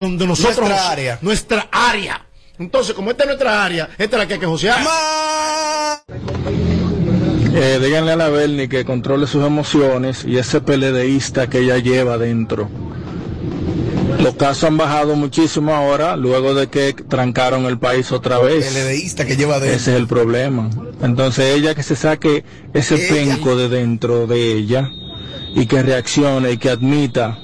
donde nosotros Nuestra área. nuestra área. Entonces, como esta es nuestra área, esta es la que hay que josear. Eh, díganle a la Berni que controle sus emociones y ese PLDista que ella lleva dentro. Los casos han bajado muchísimo ahora, luego de que trancaron el país otra vez. PLDista que lleva dentro. Ese es el problema. Entonces ella que se saque ese Ella. penco de dentro de ella y que reaccione y que admita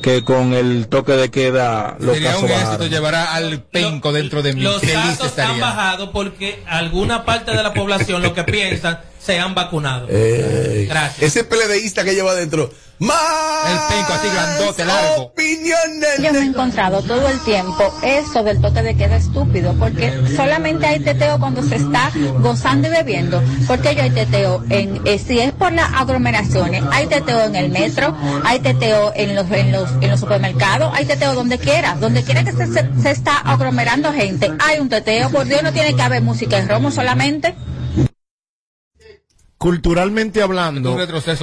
que con el toque de queda los Sería casos un éxito bajaron. llevar al penco dentro de mí. Los casos han bajado porque alguna parte de la población lo que piensan se han vacunado. Ey. Gracias. Ese PLDista que lleva dentro. Más El penco así grandote, largo. opiniones. Yo me he encontrado todo el tiempo eso del toque de queda estúpido, porque solamente hay teteo cuando se está gozando y bebiendo, porque yo hay teteo en, eh, si es por las aglomeraciones, hay teteo en el metro, hay teteo en los, en los, en los supermercados, hay teteo donde quiera, donde quiera que se, se, se está aglomerando gente, hay un teteo, por Dios no tiene que haber música en romo solamente. Culturalmente hablando,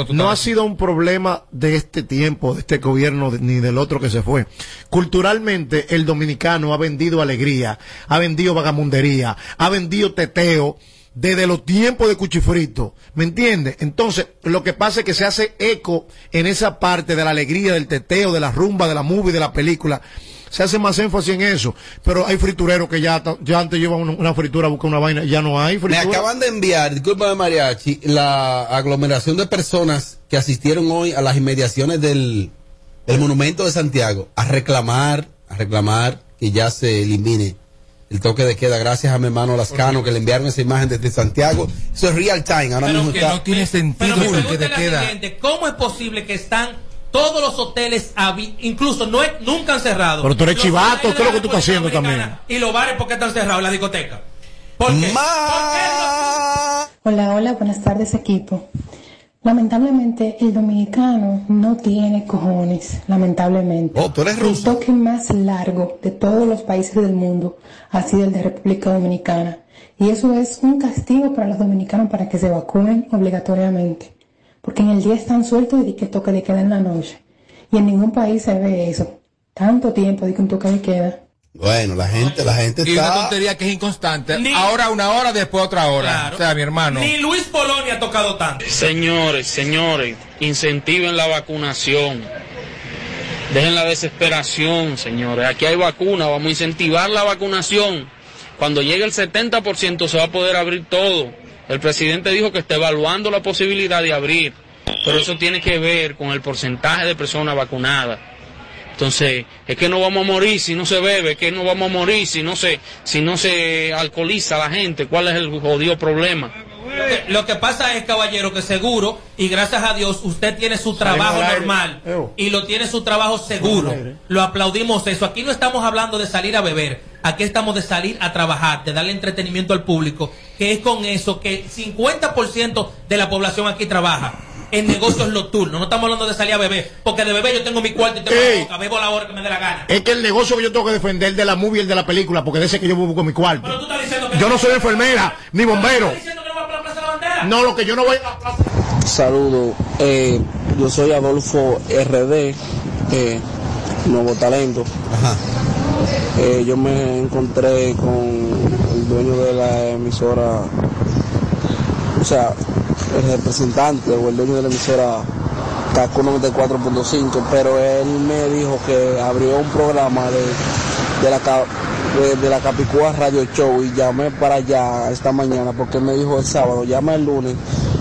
no ha sido un problema de este tiempo, de este gobierno, ni del otro que se fue. Culturalmente, el dominicano ha vendido alegría, ha vendido vagamundería, ha vendido teteo desde los tiempos de Cuchifrito. ¿Me entiendes? Entonces, lo que pasa es que se hace eco en esa parte de la alegría, del teteo, de la rumba, de la movie, de la película. Se hace más énfasis en eso. Pero hay fritureros que ya, ya antes llevan una, una fritura, buscan una vaina, ya no hay Me fritura. acaban de enviar, discúlpame mariachi, la aglomeración de personas que asistieron hoy a las inmediaciones del, del monumento de Santiago a reclamar, a reclamar que ya se elimine el toque de queda. Gracias a mi hermano Lascano que le enviaron esa imagen desde Santiago. Eso es real time. Ahora Pero mismo que está. no tiene sentido Pero el que te queda. ¿cómo es posible que están todos los hoteles, incluso no es- nunca han cerrado? Pero tú eres Los chivato, ¿qué es lo que tú estás haciendo también? Y los bares, ¿por qué están cerrados? La discoteca. ¿Por qué? Ma- Hola, hola, buenas tardes equipo. Lamentablemente el dominicano no tiene cojones, lamentablemente. Oh, tú eres El ruso. toque más largo de todos los países del mundo ha sido el de República Dominicana. Y eso es un castigo para los dominicanos para que se vacunen obligatoriamente. Porque en el día están sueltos y que toque de queda en la noche. Y en ningún país se ve eso. Tanto tiempo de que un toque de queda. Bueno, la gente, la gente Y una está. tontería que es inconstante. Ni- Ahora una hora, después otra hora. Claro. O sea, mi hermano. Ni Luis Polonia ha tocado tanto. Señores, señores, incentiven la vacunación. Dejen la desesperación, señores. Aquí hay vacuna, vamos a incentivar la vacunación. Cuando llegue el 70% se va a poder abrir todo. El presidente dijo que está evaluando la posibilidad de abrir, pero eso tiene que ver con el porcentaje de personas vacunadas. Entonces, es que no vamos a morir si no se bebe, es que no vamos a morir si no se, si no se alcoholiza la gente. ¿Cuál es el jodido problema? Lo que, pasa es, caballero, que seguro, y gracias a Dios, usted tiene su trabajo normal y lo tiene su trabajo seguro. Lo aplaudimos eso. Aquí no estamos hablando de salir a beber, aquí estamos de salir a trabajar, de darle entretenimiento al público, que es con eso que 50% de la población aquí trabaja. En negocios nocturnos, no estamos hablando de salir a beber, porque de beber yo tengo mi cuarto y tengo Ey. la boca, bebo la hora que me dé la gana. Es que el negocio que yo tengo que defender de la movie y el de la película, porque de ese que yo busco mi cuarto. Pero tú estás diciendo que Yo no soy enfermera, ni bombero. ¿Estás diciendo que no lo que yo no voy a... Saludo, eh, yo soy Adolfo RD, eh, Nuevo Talento. Ajá. Eh, yo me encontré con el dueño de la emisora, o sea, el representante o el dueño de la emisora Caco 94.5, pero él me dijo que abrió un programa de, de la de, de la Capicúa Radio Show y llamé para allá esta mañana porque me dijo el sábado, llama el lunes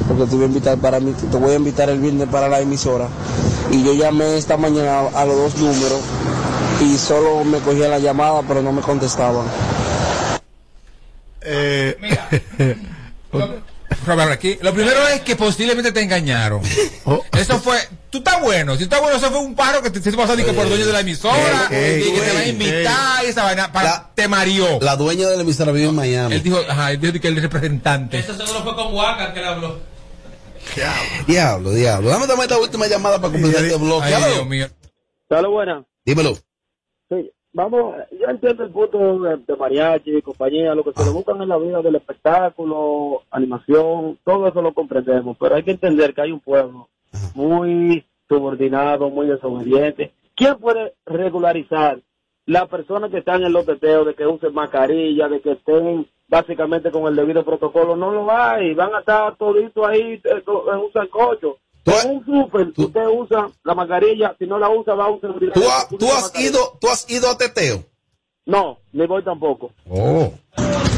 porque te voy a invitar para mí, te voy a invitar el viernes para la emisora. Y yo llamé esta mañana a los dos números y solo me cogían la llamada pero no me contestaban. Eh, Robert, aquí. Lo primero es que posiblemente te engañaron. Oh. Eso fue. Bueno. Si estás bueno, eso fue un pájaro que te, te pasó por el dueño de la emisora. Ey, y que te va a invitar y esa vaina. Para, La- te mareó. La dueña de la emisora vive en Miami. Él dijo, ajá, él dijo que el representante. Eso seguro fue con Waka que le habló. Diablo, diablo. Dame dame esta última llamada para completar este bloque. Ay. Dios mío. Salud, buena. Dímelo. Sí, vamos, yo entiendo el punto de, de mariachi, compañía, lo que se le buscan en la vida del espectáculo, animación, todo eso lo comprendemos, pero hay que entender que hay un pueblo muy subordinado, muy desobediente. ¿Quién puede regularizar las personas que están en los teteos, de que usen mascarilla, de que estén básicamente con el debido protocolo, no lo hay. Van a estar toditos ahí eh, co- en un sancocho. En un súper, usted usa la mascarilla, si no la usa, va a seguridad. ¿Tú, ha- tú has ido, ¿Tú has ido a teteo? No, ni voy tampoco. Oh.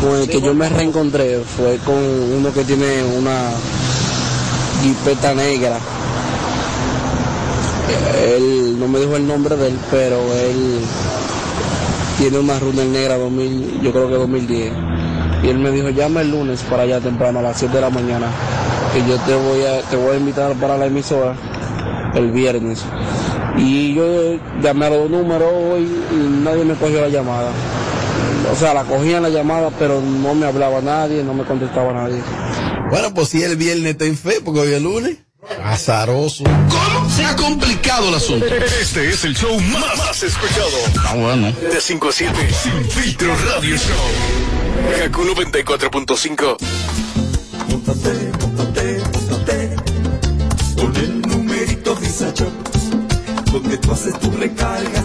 Con el que yo me reencontré fue con uno que tiene una jipeta negra. Él no me dijo el nombre de él, pero él tiene una Runner negra 2000, yo creo que 2010. Y él me dijo, llama el lunes para allá temprano a las 7 de la mañana, que yo te voy a, te voy a invitar para la emisora el viernes. Y yo llamé a los números y nadie me cogió la llamada. O sea, la cogían la llamada, pero no me hablaba nadie, no me contestaba nadie. Bueno, pues si el viernes está en fe, porque hoy es lunes. Azaroso. ¿Cómo se ha complicado el asunto? Este es el show más, más escuchado. Ah, bueno. De 5 a 7, Sin Filtro Radio Show. Kaku 94.5. Móntate, móntate, móntate con el numerito Visa Shop, donde tú haces tu recarga,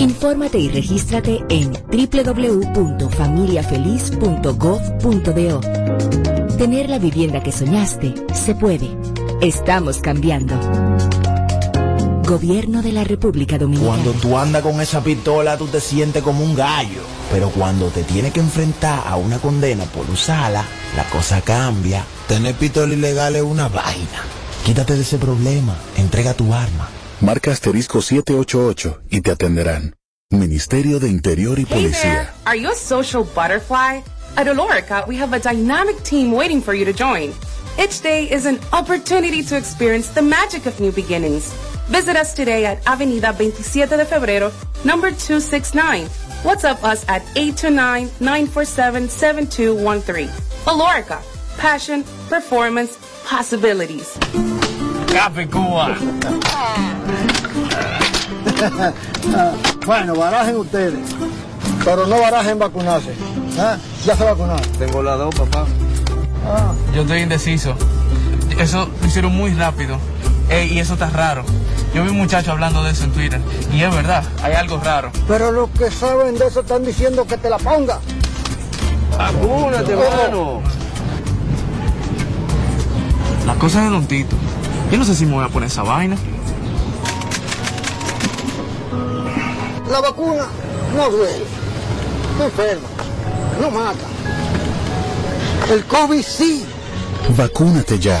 Infórmate y regístrate en www.familiafeliz.gov.do. Tener la vivienda que soñaste se puede. Estamos cambiando. Gobierno de la República Dominicana. Cuando tú andas con esa pistola, tú te sientes como un gallo. Pero cuando te tienes que enfrentar a una condena por usarla, la cosa cambia. Tener pistola ilegal es una vaina. Quítate de ese problema. Entrega tu arma. Marca asterisco 788 y te atenderán. Ministerio de Interior y Hey there! Policía. Are you a social butterfly? At Olorica, we have a dynamic team waiting for you to join. Each day is an opportunity to experience the magic of new beginnings. Visit us today at Avenida 27 de Febrero, number 269. WhatsApp us at 829-947-7213. Olorica, passion, performance, possibilities. Capicúa. bueno, barajen ustedes, pero no barajen vacunarse. ¿Ah? Ya se vacunaron. Tengo la dos, papá. Ah. Yo estoy indeciso. Eso lo hicieron muy rápido. Ey, y eso está raro. Yo vi un muchacho hablando de eso en Twitter. Y es verdad, hay algo raro. Pero los que saben de eso están diciendo que te la ponga. Vacúnate, ¿Cómo? hermano. La cosa es de Don Tito. Yo no sé si me voy a poner esa vaina. La vacuna no duele, no enferma, no mata. El COVID sí. Vacúnate ya.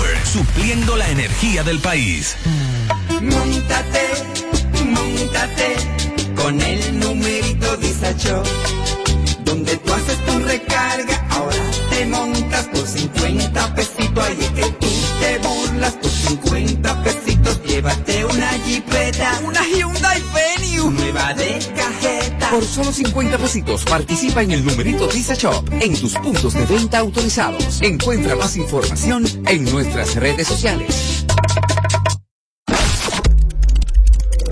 Supliendo la energía del país. Móntate, móntate con el numerito Disacho. Donde tú haces tu recarga, ahora te montas por 50 pesitos. Ahí es que tú te burlas por 50 pesitos. Llévate una jipeta, Una Hyundai Venue. nueva de. Por solo 50 pesitos participa en el numerito Visa Shop en tus puntos de venta autorizados. Encuentra más información en nuestras redes sociales.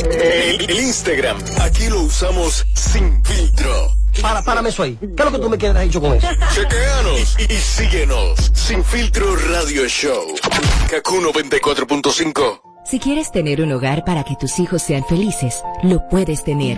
El, el Instagram, aquí lo usamos sin filtro. Para, párame eso ahí. ¿Qué es lo que tú me quieres dicho con eso? Chequeanos y, y síguenos. Sin filtro radio show. Kaku 94.5. Si quieres tener un hogar para que tus hijos sean felices, lo puedes tener.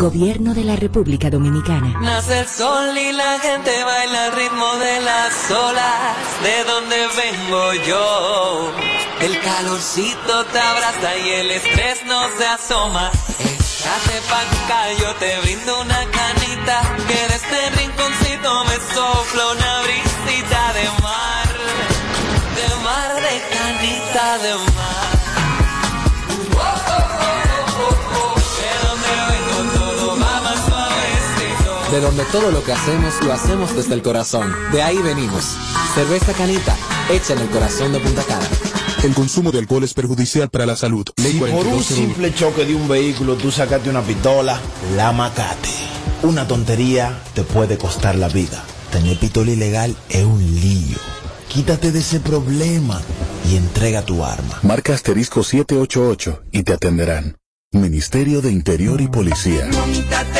Gobierno de la República Dominicana. Nace el sol y la gente baila al ritmo de las olas. De donde vengo yo. El calorcito te abraza y el estrés no se asoma. Échate pa' yo te brindo una canita. Que de este rinconcito me sopla una brisita de mar. De mar, de canita, de mar. De donde todo lo que hacemos lo hacemos desde el corazón. De ahí venimos. Cerveza Canita, hecha en el corazón de Punta Cana. El consumo de alcohol es perjudicial para la salud. Ley Si por un 4201. simple choque de un vehículo tú sacaste una pistola, la macate. Una tontería te puede costar la vida. Tener pistola ilegal es un lío. Quítate de ese problema y entrega tu arma. Marca asterisco 788 y te atenderán. Ministerio de Interior y Policía. Móntate,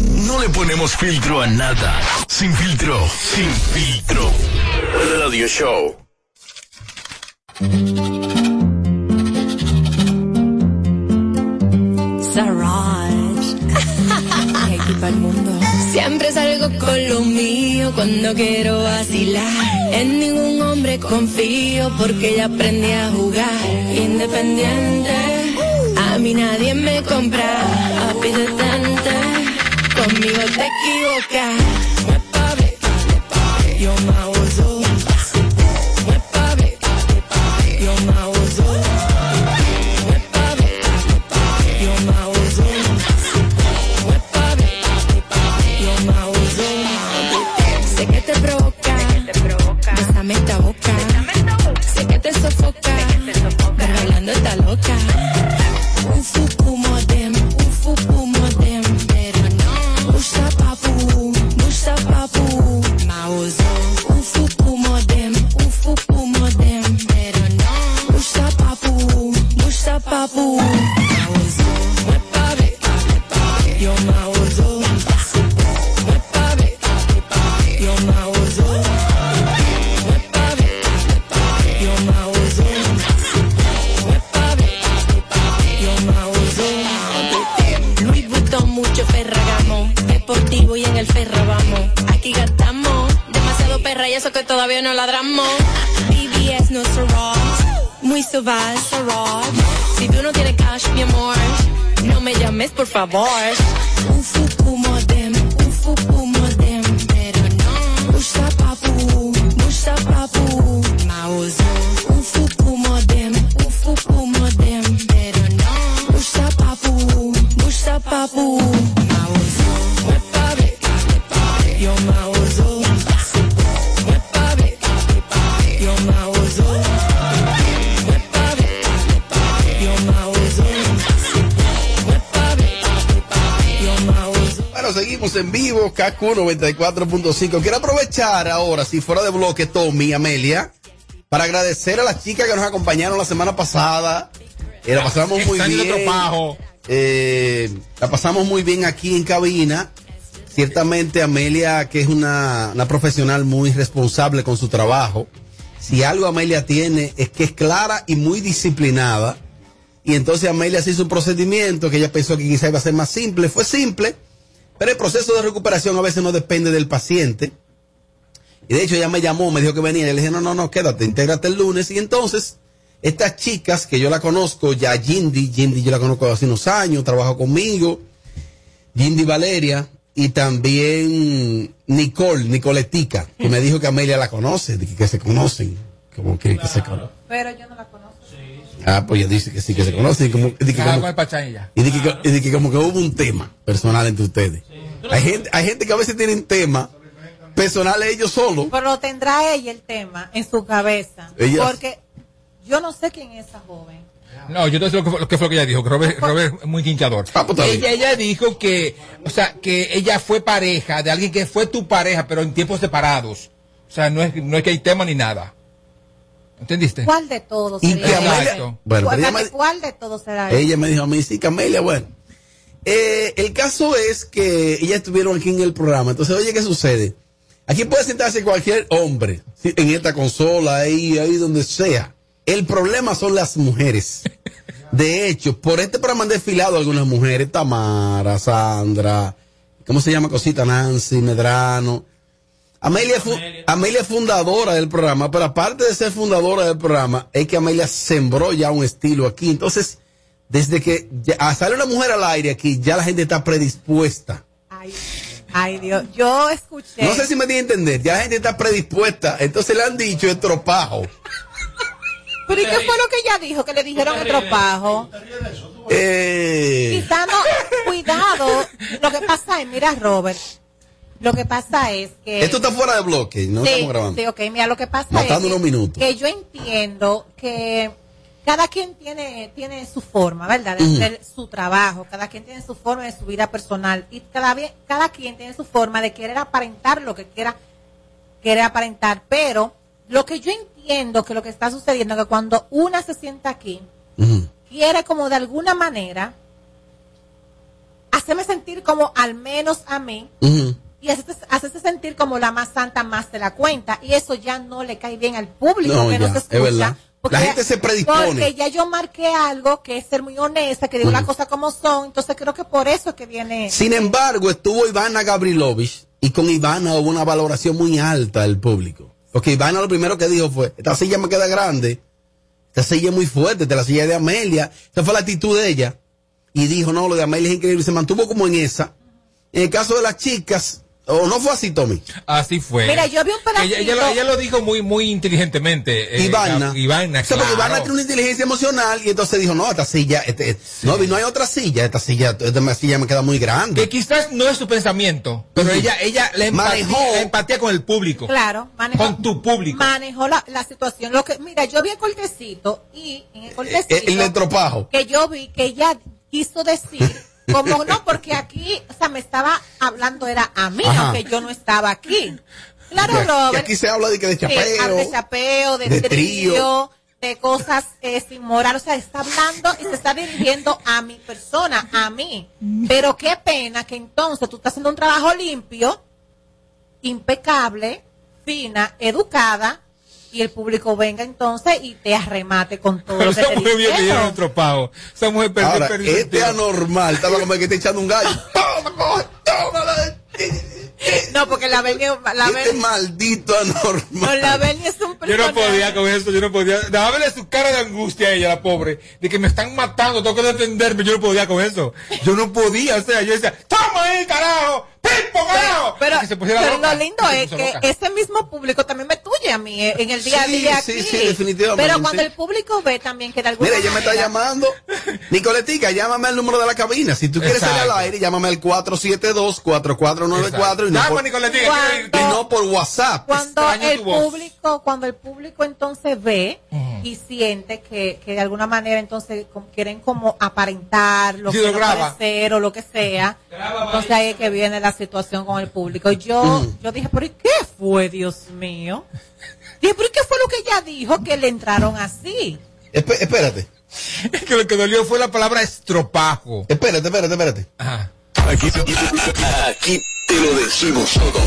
Le ponemos filtro a nada. Sin filtro, sin filtro. Radio Show. Saraj. Equipa el mundo. Siempre salgo con lo mío cuando quiero vacilar. En ningún hombre confío porque ya aprendí a jugar. Independiente, a mí nadie me compra. Detente, conmigo te equivocas. Muévame, Yo me uso. Muévame, 94.5. Quiero aprovechar ahora, si fuera de bloque, Tommy, Amelia, para agradecer a las chicas que nos acompañaron la semana pasada. Eh, la pasamos muy bien. Eh, la pasamos muy bien aquí en cabina. Ciertamente Amelia, que es una, una profesional muy responsable con su trabajo. Si algo Amelia tiene es que es clara y muy disciplinada. Y entonces Amelia se hizo un procedimiento que ella pensó que quizá iba a ser más simple. Fue simple, pero el proceso de recuperación a veces no depende del paciente. Y de hecho ella me llamó, me dijo que venía. Y le dije, no, no, no, quédate, intégrate el lunes. Y entonces, estas chicas que yo la conozco, ya Jindy, Jindy yo la conozco hace unos años, trabaja conmigo. Jindy Valeria y también Nicole, Nicoletica, que me dijo que Amelia la conoce, de que, que se conocen. Como que, que se conocen. Pero yo no la conozco. Ah, pues ella dice que sí, que se conocen. Y, como, y que como- y ya. de que, y de que como que hubo un tema personal entre ustedes. Hay gente, hay gente que a veces tienen tema personales ellos solos. Pero lo tendrá ella el tema en su cabeza. Ella- Porque yo no sé quién es esa joven. No, yo te sé lo que, fue, lo que fue lo que ella dijo, que Robert, Robert es muy quinchador. Ah, pues ella, ella dijo que, o sea, que ella fue pareja de alguien que fue tu pareja, pero en tiempos separados. O sea, no es, no es que hay tema ni nada. ¿Entendiste? ¿Cuál de todos Y que? Amelia- Bueno, ¿Cuál, pero ella me- cuál de todos será? Ella me dijo a mí, sí, Camelia, bueno. Eh, el caso es que ellas estuvieron aquí en el programa. Entonces, oye, ¿qué sucede? Aquí puede sentarse cualquier hombre, ¿sí? en esta consola, ahí, ahí donde sea. El problema son las mujeres. De hecho, por este programa han desfilado algunas mujeres, Tamara, Sandra, ¿cómo se llama cosita? Nancy, Medrano. Amelia, es fu- Amelia es fundadora del programa, pero aparte de ser fundadora del programa, es que Amelia sembró ya un estilo aquí. Entonces, desde que ya- ah, sale una mujer al aire aquí, ya la gente está predispuesta. Ay, Dios. Yo escuché. No sé si me di a entender, ya la gente está predispuesta. Entonces le han dicho estropajo. ¿Pero y qué fue lo que ella dijo? Que le dijeron estropajo. Eh, Quizá no. Cuidado. Lo que pasa es, mira, Robert. Lo que pasa es que. esto está fuera de bloque, no sí, estamos grabando. sí, ok. Mira, lo que pasa Matando es. que- minutos. Que yo entiendo que cada quien tiene, tiene su forma, ¿verdad? De hacer su trabajo. Cada quien tiene su forma de su vida personal. Y cada, cada quien tiene su forma de querer aparentar lo que quiera quiere aparentar. Pero lo que yo entiendo que lo que está sucediendo es que cuando una se sienta aquí, quiere como de alguna manera hacerme sentir como al menos a mí y hacerte, sentir como la más santa más de la cuenta y eso ya no le cae bien al público No, que ya, no se es escucha. verdad. porque La ya- gente se predispone. Porque ya yo marqué algo que es ser muy honesta, que digo las cosas como son, entonces creo que por eso es que viene... Sin embargo, estuvo Ivana Gabrilovich y con Ivana hubo una valoración muy alta del público. Porque Ivana lo primero que dijo fue, esta silla me queda grande, esta silla es muy fuerte, esta es la silla de Amelia. Esa fue la actitud de ella. Y dijo, no, lo de Amelia es increíble. Y se mantuvo como en esa. En el caso de las chicas, o no fue así, Tommy. Así fue. Mira, yo vi un Ella, pedacito... ella lo, ella lo dijo muy, muy inteligentemente. eh, Ivana. Gab- Ivana, O sea, porque claro. Ivana tiene una inteligencia emocional y entonces dijo, no, esta silla, este, no, no hay otra silla, esta silla, esta silla me queda muy grande. Que quizás no es su pensamiento, pero ella, ella la empatía, Manejó. la empatía con el público. Claro, manejó, Con tu público. manejó la, la situación. Lo que, mira, yo vi el cortecito y en el cortecito Eh, El, el estropajo. que yo vi que ella quiso decir, como no, porque aquí, o sea, me estaba hablando, era a mí, Ajá. aunque yo no estaba aquí. Claro, Robert. aquí se habla de que de chapeo, de chapeo, de, de trío, trío. de cosas eh, sin moral. O sea, está hablando y se está dirigiendo a mi persona, a mí. Pero qué pena que entonces tú estás haciendo un trabajo limpio, impecable, fina, educada, y el público venga entonces y te arremate con todo Pero lo que esa mujer diciendo. dieron otro pavo. Esa mujer perdió, Ahora, perdió el este anormal estaba como el que está echando un gallo. ¡Toma, coge, tómala! No, porque la Bernie, la Este maldito anormal. no, la Bernie es un Yo no personaje. podía con eso, yo no podía. Daba verle su cara de angustia a ella, la pobre, de que me están matando, tengo que defenderme, yo no podía con eso. Yo no podía, o sea, yo decía, ¡toma ahí, carajo! Pero, Y que se pusiera pero loca. lo lindo Se es que loca. ese mismo público también me tuye a mí eh, en el día a día sí, aquí. sí, definitivamente. Pero cuando el público ve también que de alguna Mira, ella me está manera- llamando. Nicoletica, llámame al número de la cabina. Si tú quieres salir al aire, llámame al 472-4494 y no, por, y no por WhatsApp. cuando Extraño el público cuando el público entonces ve y siente que, que de alguna manera entonces quieren como aparentar lo Sí, que lo no graba. puede ser o lo que sea entonces ahí es que viene la situación con el público yo yo dije pero ¿y qué fue Dios mío? dije ¿y qué fue lo que ella dijo que le entraron así? Espe- espérate, que lo que dolió fue la palabra estropajo. espérate, espérate, espérate. Ajá. Aquí, aquí te lo decimos todo.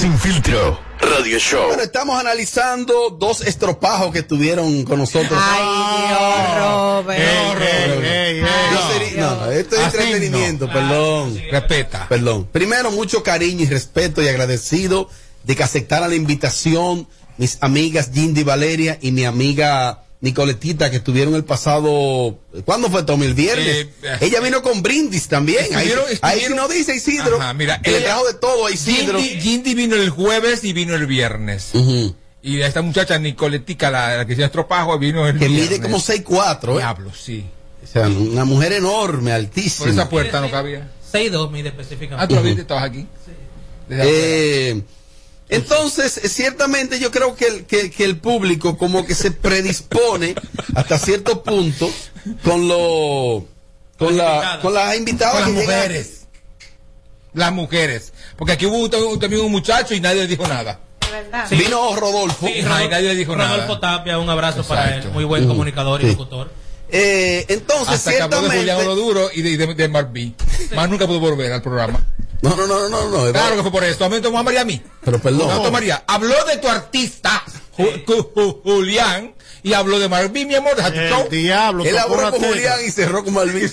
Sin filtro. Radio Show. Bueno, estamos analizando dos estropajos que estuvieron con nosotros. ay Dios Robert Yo sería- no, no, esto es Así entretenimiento, perdón. Respeta. Perdón. Primero, mucho cariño y respeto y agradecido de que aceptara la invitación mis amigas Jindy Valeria y mi amiga Nicoletita que estuvieron el pasado, ¿cuándo fue Tommy? El viernes. Eh, ella vino con brindis también. Ahí, Estuvieron- ahí estuvieron- no dice Isidro. Ajá, mira, que le ella- trajo de todo a Isidro. Jindy, Jindy vino el jueves y vino el viernes. Y esta muchacha Nicoletica, la, la que se estropajo, vino el Que viernes. mide como 6'4", ¿eh? Diablo, sí. O sea, una mujer enorme, Por altísima. esa puerta no cabía. 6-2 mide específicamente. Ah, tú estabas aquí. Eh, Entonces, eh, ciertamente yo creo que el, que, que el público como que se predispone hasta cierto punto con lo con la con las invitadas Con que las llegan. mujeres. Las mujeres. Porque aquí hubo un- también un muchacho y nadie le dijo nada. Sí. Vino Rodolfo. Sí, Ay, nadie le dijo Rodolfo nada. Tapia, un abrazo para él. Muy buen comunicador y Sí. Eh, entonces, Hasta que habló de ciertamente. Julián Oroduro y de, de, de. Más nunca pudo volver al programa. No, no, no, no, no. Claro que fue por eso. A mí me tomó a María a mí. Pero perdón. No, María. Habló de tu artista, Ju- Ju- Ju- Julián, y habló de Marví, mi amor. deja tu El show. diablo, Él habló con. Julián y cerró con dime,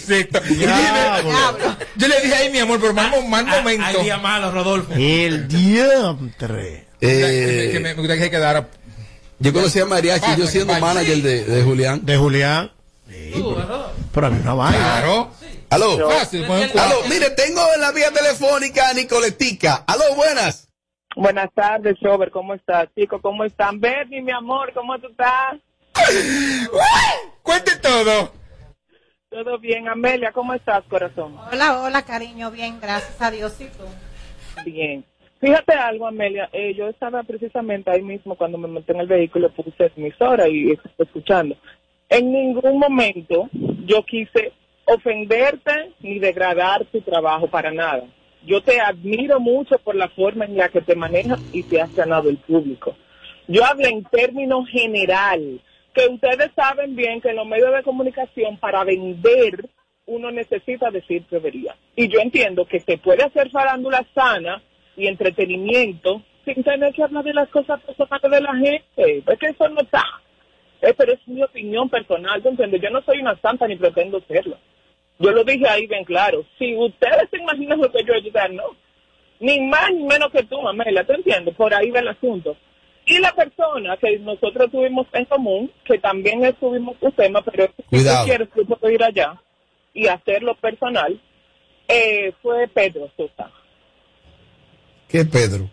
yo le dije ahí, mi amor, pero más, más Ah, momento. Hay día malo, Rodolfo. El diantre. Eh, que me, gustaría que quedara. Yo conocí a Mariachi, yo siendo manager de, de Julián. De Julián. Pero había una vaina. Claro. Aló. Fácil, un cuadro. Aló, mire, tengo en la vía telefónica a Nicoletica. Aló, buenas. Buenas tardes, Robert, ¿cómo estás? Chicos, ¿cómo están? Bernie, mi amor, ¿cómo tú estás? Cuente todo. Todo bien. Amelia, ¿cómo estás, corazón? Hola, hola, cariño, bien, gracias a Dios y tú. Bien. Fíjate algo, Amelia, eh, yo estaba precisamente ahí mismo cuando me monté en el vehículo, puse emisora y estoy escuchando. En ningún momento yo quise ofenderte ni degradar tu trabajo para nada. Yo te admiro mucho por la forma en la que te manejas y te has ganado el público. Yo hablo en términos general, que ustedes saben bien que en los medios de comunicación para vender uno necesita decir debería. Y yo entiendo que se puede hacer farándula sana y entretenimiento sin tener que hablar de las cosas personales de la gente. Es que eso no está. Eh, pero es mi opinión personal, ¿tú entiendes? Yo no soy una santa ni pretendo serlo. Yo lo dije ahí bien claro. Si ustedes se imaginan lo que yo hecho, no. Ni más ni menos que tú, Amelia, ¿tú entiendes? Por ahí va el asunto. Y la persona que nosotros tuvimos en común, que también estuvimos un tema, pero si Cuidado. tú quieres, yo puedo ir allá y hacerlo personal, eh, fue Pedro Sosa. ¿Qué Pedro?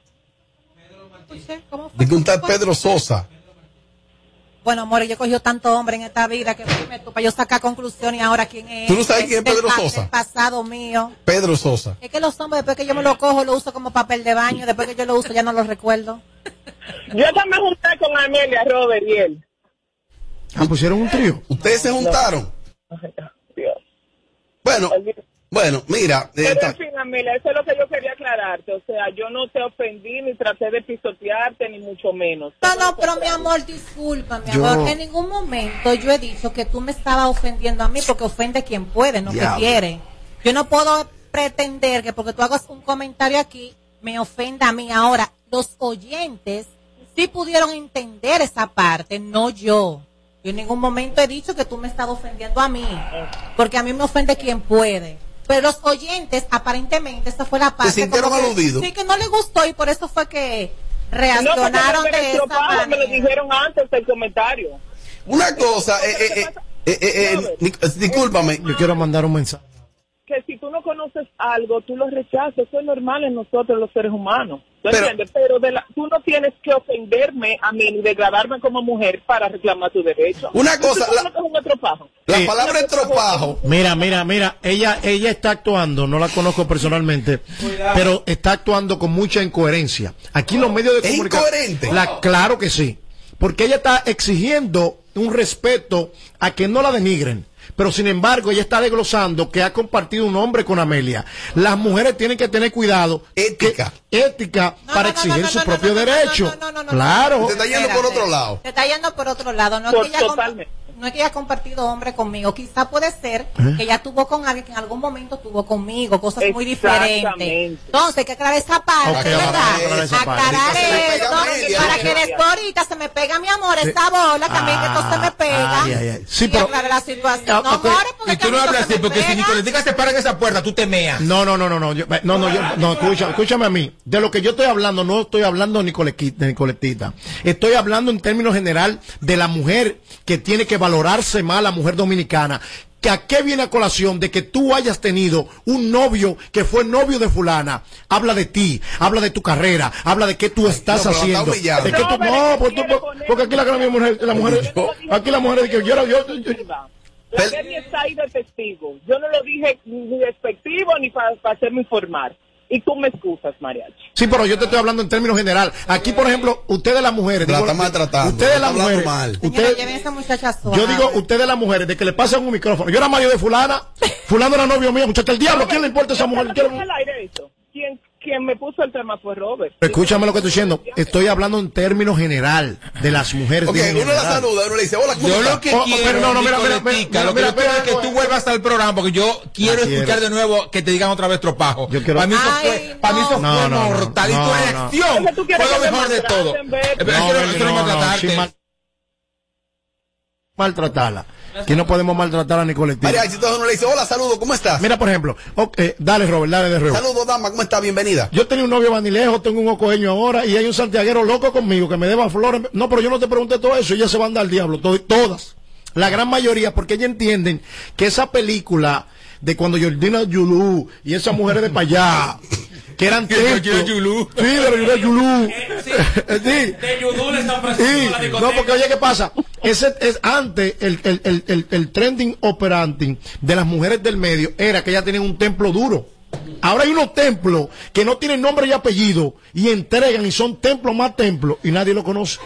Escuché, ¿cómo fue? Dice un tal Pedro Sosa. Bueno, amor, yo he cogido tanto hombre en esta vida que dime tú, para yo sacar conclusiones y ahora quién es. ¿Tú no sabes quién es Pedro Sosa? del pasado mío. Pedro Sosa. Es que los hombres, después que yo me lo cojo, lo uso como papel de baño. Después que yo lo uso, ya no lo recuerdo. Yo también junté con Amelia, Robert y él. Ah, pusieron un trío. Ustedes se juntaron. Bueno, bueno, mira. eh, Pero en fin, Amelia, eso es lo que yo quería aclararte. O sea, yo no te ofendí ni traté de pisotearte, ni mucho menos. No, no, pero mi amor, disculpa, mi Yo- amor. En ningún momento yo he dicho que tú me estabas ofendiendo a mí porque ofende quien puede, no que quiere. Yo no puedo pretender que porque tú hagas un comentario aquí me ofenda a mí. Ahora, los oyentes sí pudieron entender esa parte, no yo. Yo en ningún momento he dicho que tú me estás ofendiendo a mí, porque a mí me ofende quien puede. Pero los oyentes, aparentemente, esa fue la parte. sintieron como que- aludidos? Sí, que no les gustó y por eso fue que No, reaccionaron me de esa estroparon, me manera. lo dijeron antes del comentario. Una cosa, eh, eh, eh, eh, eh, eh, eh, discúlpame. Yo quiero mandar un mensaje. Que si tú no conoces algo, tú lo rechazas. Eso es normal en nosotros, los seres humanos. ¿Tú Pero- entiendes? Pero de la- tú no tienes que ofenderme a mí ni degradarme como mujer para reclamar tu derecho. Una ¿Tú cosa, la- es un estropajo? La Sí. palabra estropajo. Mira, mira, mira, ella, ella está actuando, no la conozco personalmente, pero está actuando con mucha incoherencia. Aquí los medios de ¿Es comunicación. incoherente? La, claro que sí. Porque ella está exigiendo un respeto a que no la denigren. Pero sin embargo, ella está desglosando que ha compartido un hombre con Amelia. Las mujeres tienen que tener cuidado. Ética. ética para exigir su propio derecho. no, no, no, Claro. Te está yendo por otro lado. Te está yendo por otro lado. No es, Por- que ella, com- totalmente. No es que ella ha compartido hombre conmigo. Quizá puede ser ¿Eh? que ella tuvo con alguien que en algún momento tuvo conmigo. Cosas muy diferentes. Entonces, hay que aclarar esa parte, ¿verdad? aclarar Amelia. para que después ahorita se me pega, mi amor, esa bola también que esto se me pega. Ay, ay, ay. Sí, y pero- aclarar la situación. Ah, no, ok. amores, porque Y tú no hablas así, porque si pega. Nicoletica se para en esa puerta, tú te meas. No, no, no, no, no, yo- no, no, yo, no, escucha, escúchame a mí. De lo que yo estoy hablando, no estoy hablando de Nicoletita. Estoy hablando en términos general de la mujer que tiene que valorarse más, la mujer dominicana. ¿Que ¿A qué viene a colación de que tú hayas tenido un novio que fue novio de fulana? Habla de ti, habla de tu carrera, habla de qué tú estás no, haciendo. De No, que pues tú- poner- porque aquí la gran mujer, la mujer, aquí la mujer dice que yo, yo, yo- yo- La está ahí de testigo. Yo no lo dije ni despectivo ni para hacerme informar. Y tú me excusas, mariachi. Sí, pero yo te estoy hablando en términos general. Aquí, por ejemplo, ustedes las mujeres. La digo, está maltratando, Ustedes la las mujeres. mal. Ustedes, Señora, a yo digo, ustedes las mujeres, de que le pasan un micrófono. Yo era mayor de fulana. Fulano era novio mío, muchacha. El diablo, ¿a quién le importa esa mujer? Quiero- ¿Quién al aire eso? ¿Quién, quien me puso el tema fue Robert. Escúchame lo que estoy diciendo. Estoy hablando en términos general de las mujeres. Ok, uno la saluda, uno le dice, hola, ¿cómo Yo lo que quiero, pero no, no, mira, mira, Nicoletica, mira, lo que mira, yo quiero mira, es que tú vuelvas al programa porque yo quiero escuchar de nuevo que te digan otra vez tropajo. Yo quiero- Para mí eso fue, para mí eso no. fue No, no, no. mortal y tu elección fue lo mejor de todo. pero No, no- no, no, maltratarte. sin mal- maltratarla. Que no podemos maltratar a Nicoletina. María, entonces uno le dice, hola, saludo, ¿cómo estás? Mira, por ejemplo, ok, dale, Robert, dale de Robert. Saludos, dama, ¿cómo estás? Bienvenida. Yo tenía un novio vanilejo, tengo un ocoeño ahora y hay un santiaguero loco conmigo que me deba flores. No, pero yo no te pregunté todo eso, ellas se van al diablo, to- todas. La gran mayoría, porque ellas entienden que esa película de cuando Jordina Yulú y esas mujeres de para allá, que eran. Yulú. Sí, de Jordina Yulú. Sí. Sí. De San Francisco Sí, a la discoteca. no, porque oye, ¿qué pasa? Ese es antes el, el, el, el, el trending operanting de las mujeres del medio era que ellas tenían un templo duro. Ahora hay unos templos que no tienen nombre y apellido y entregan y son templos más templos y nadie lo conoce.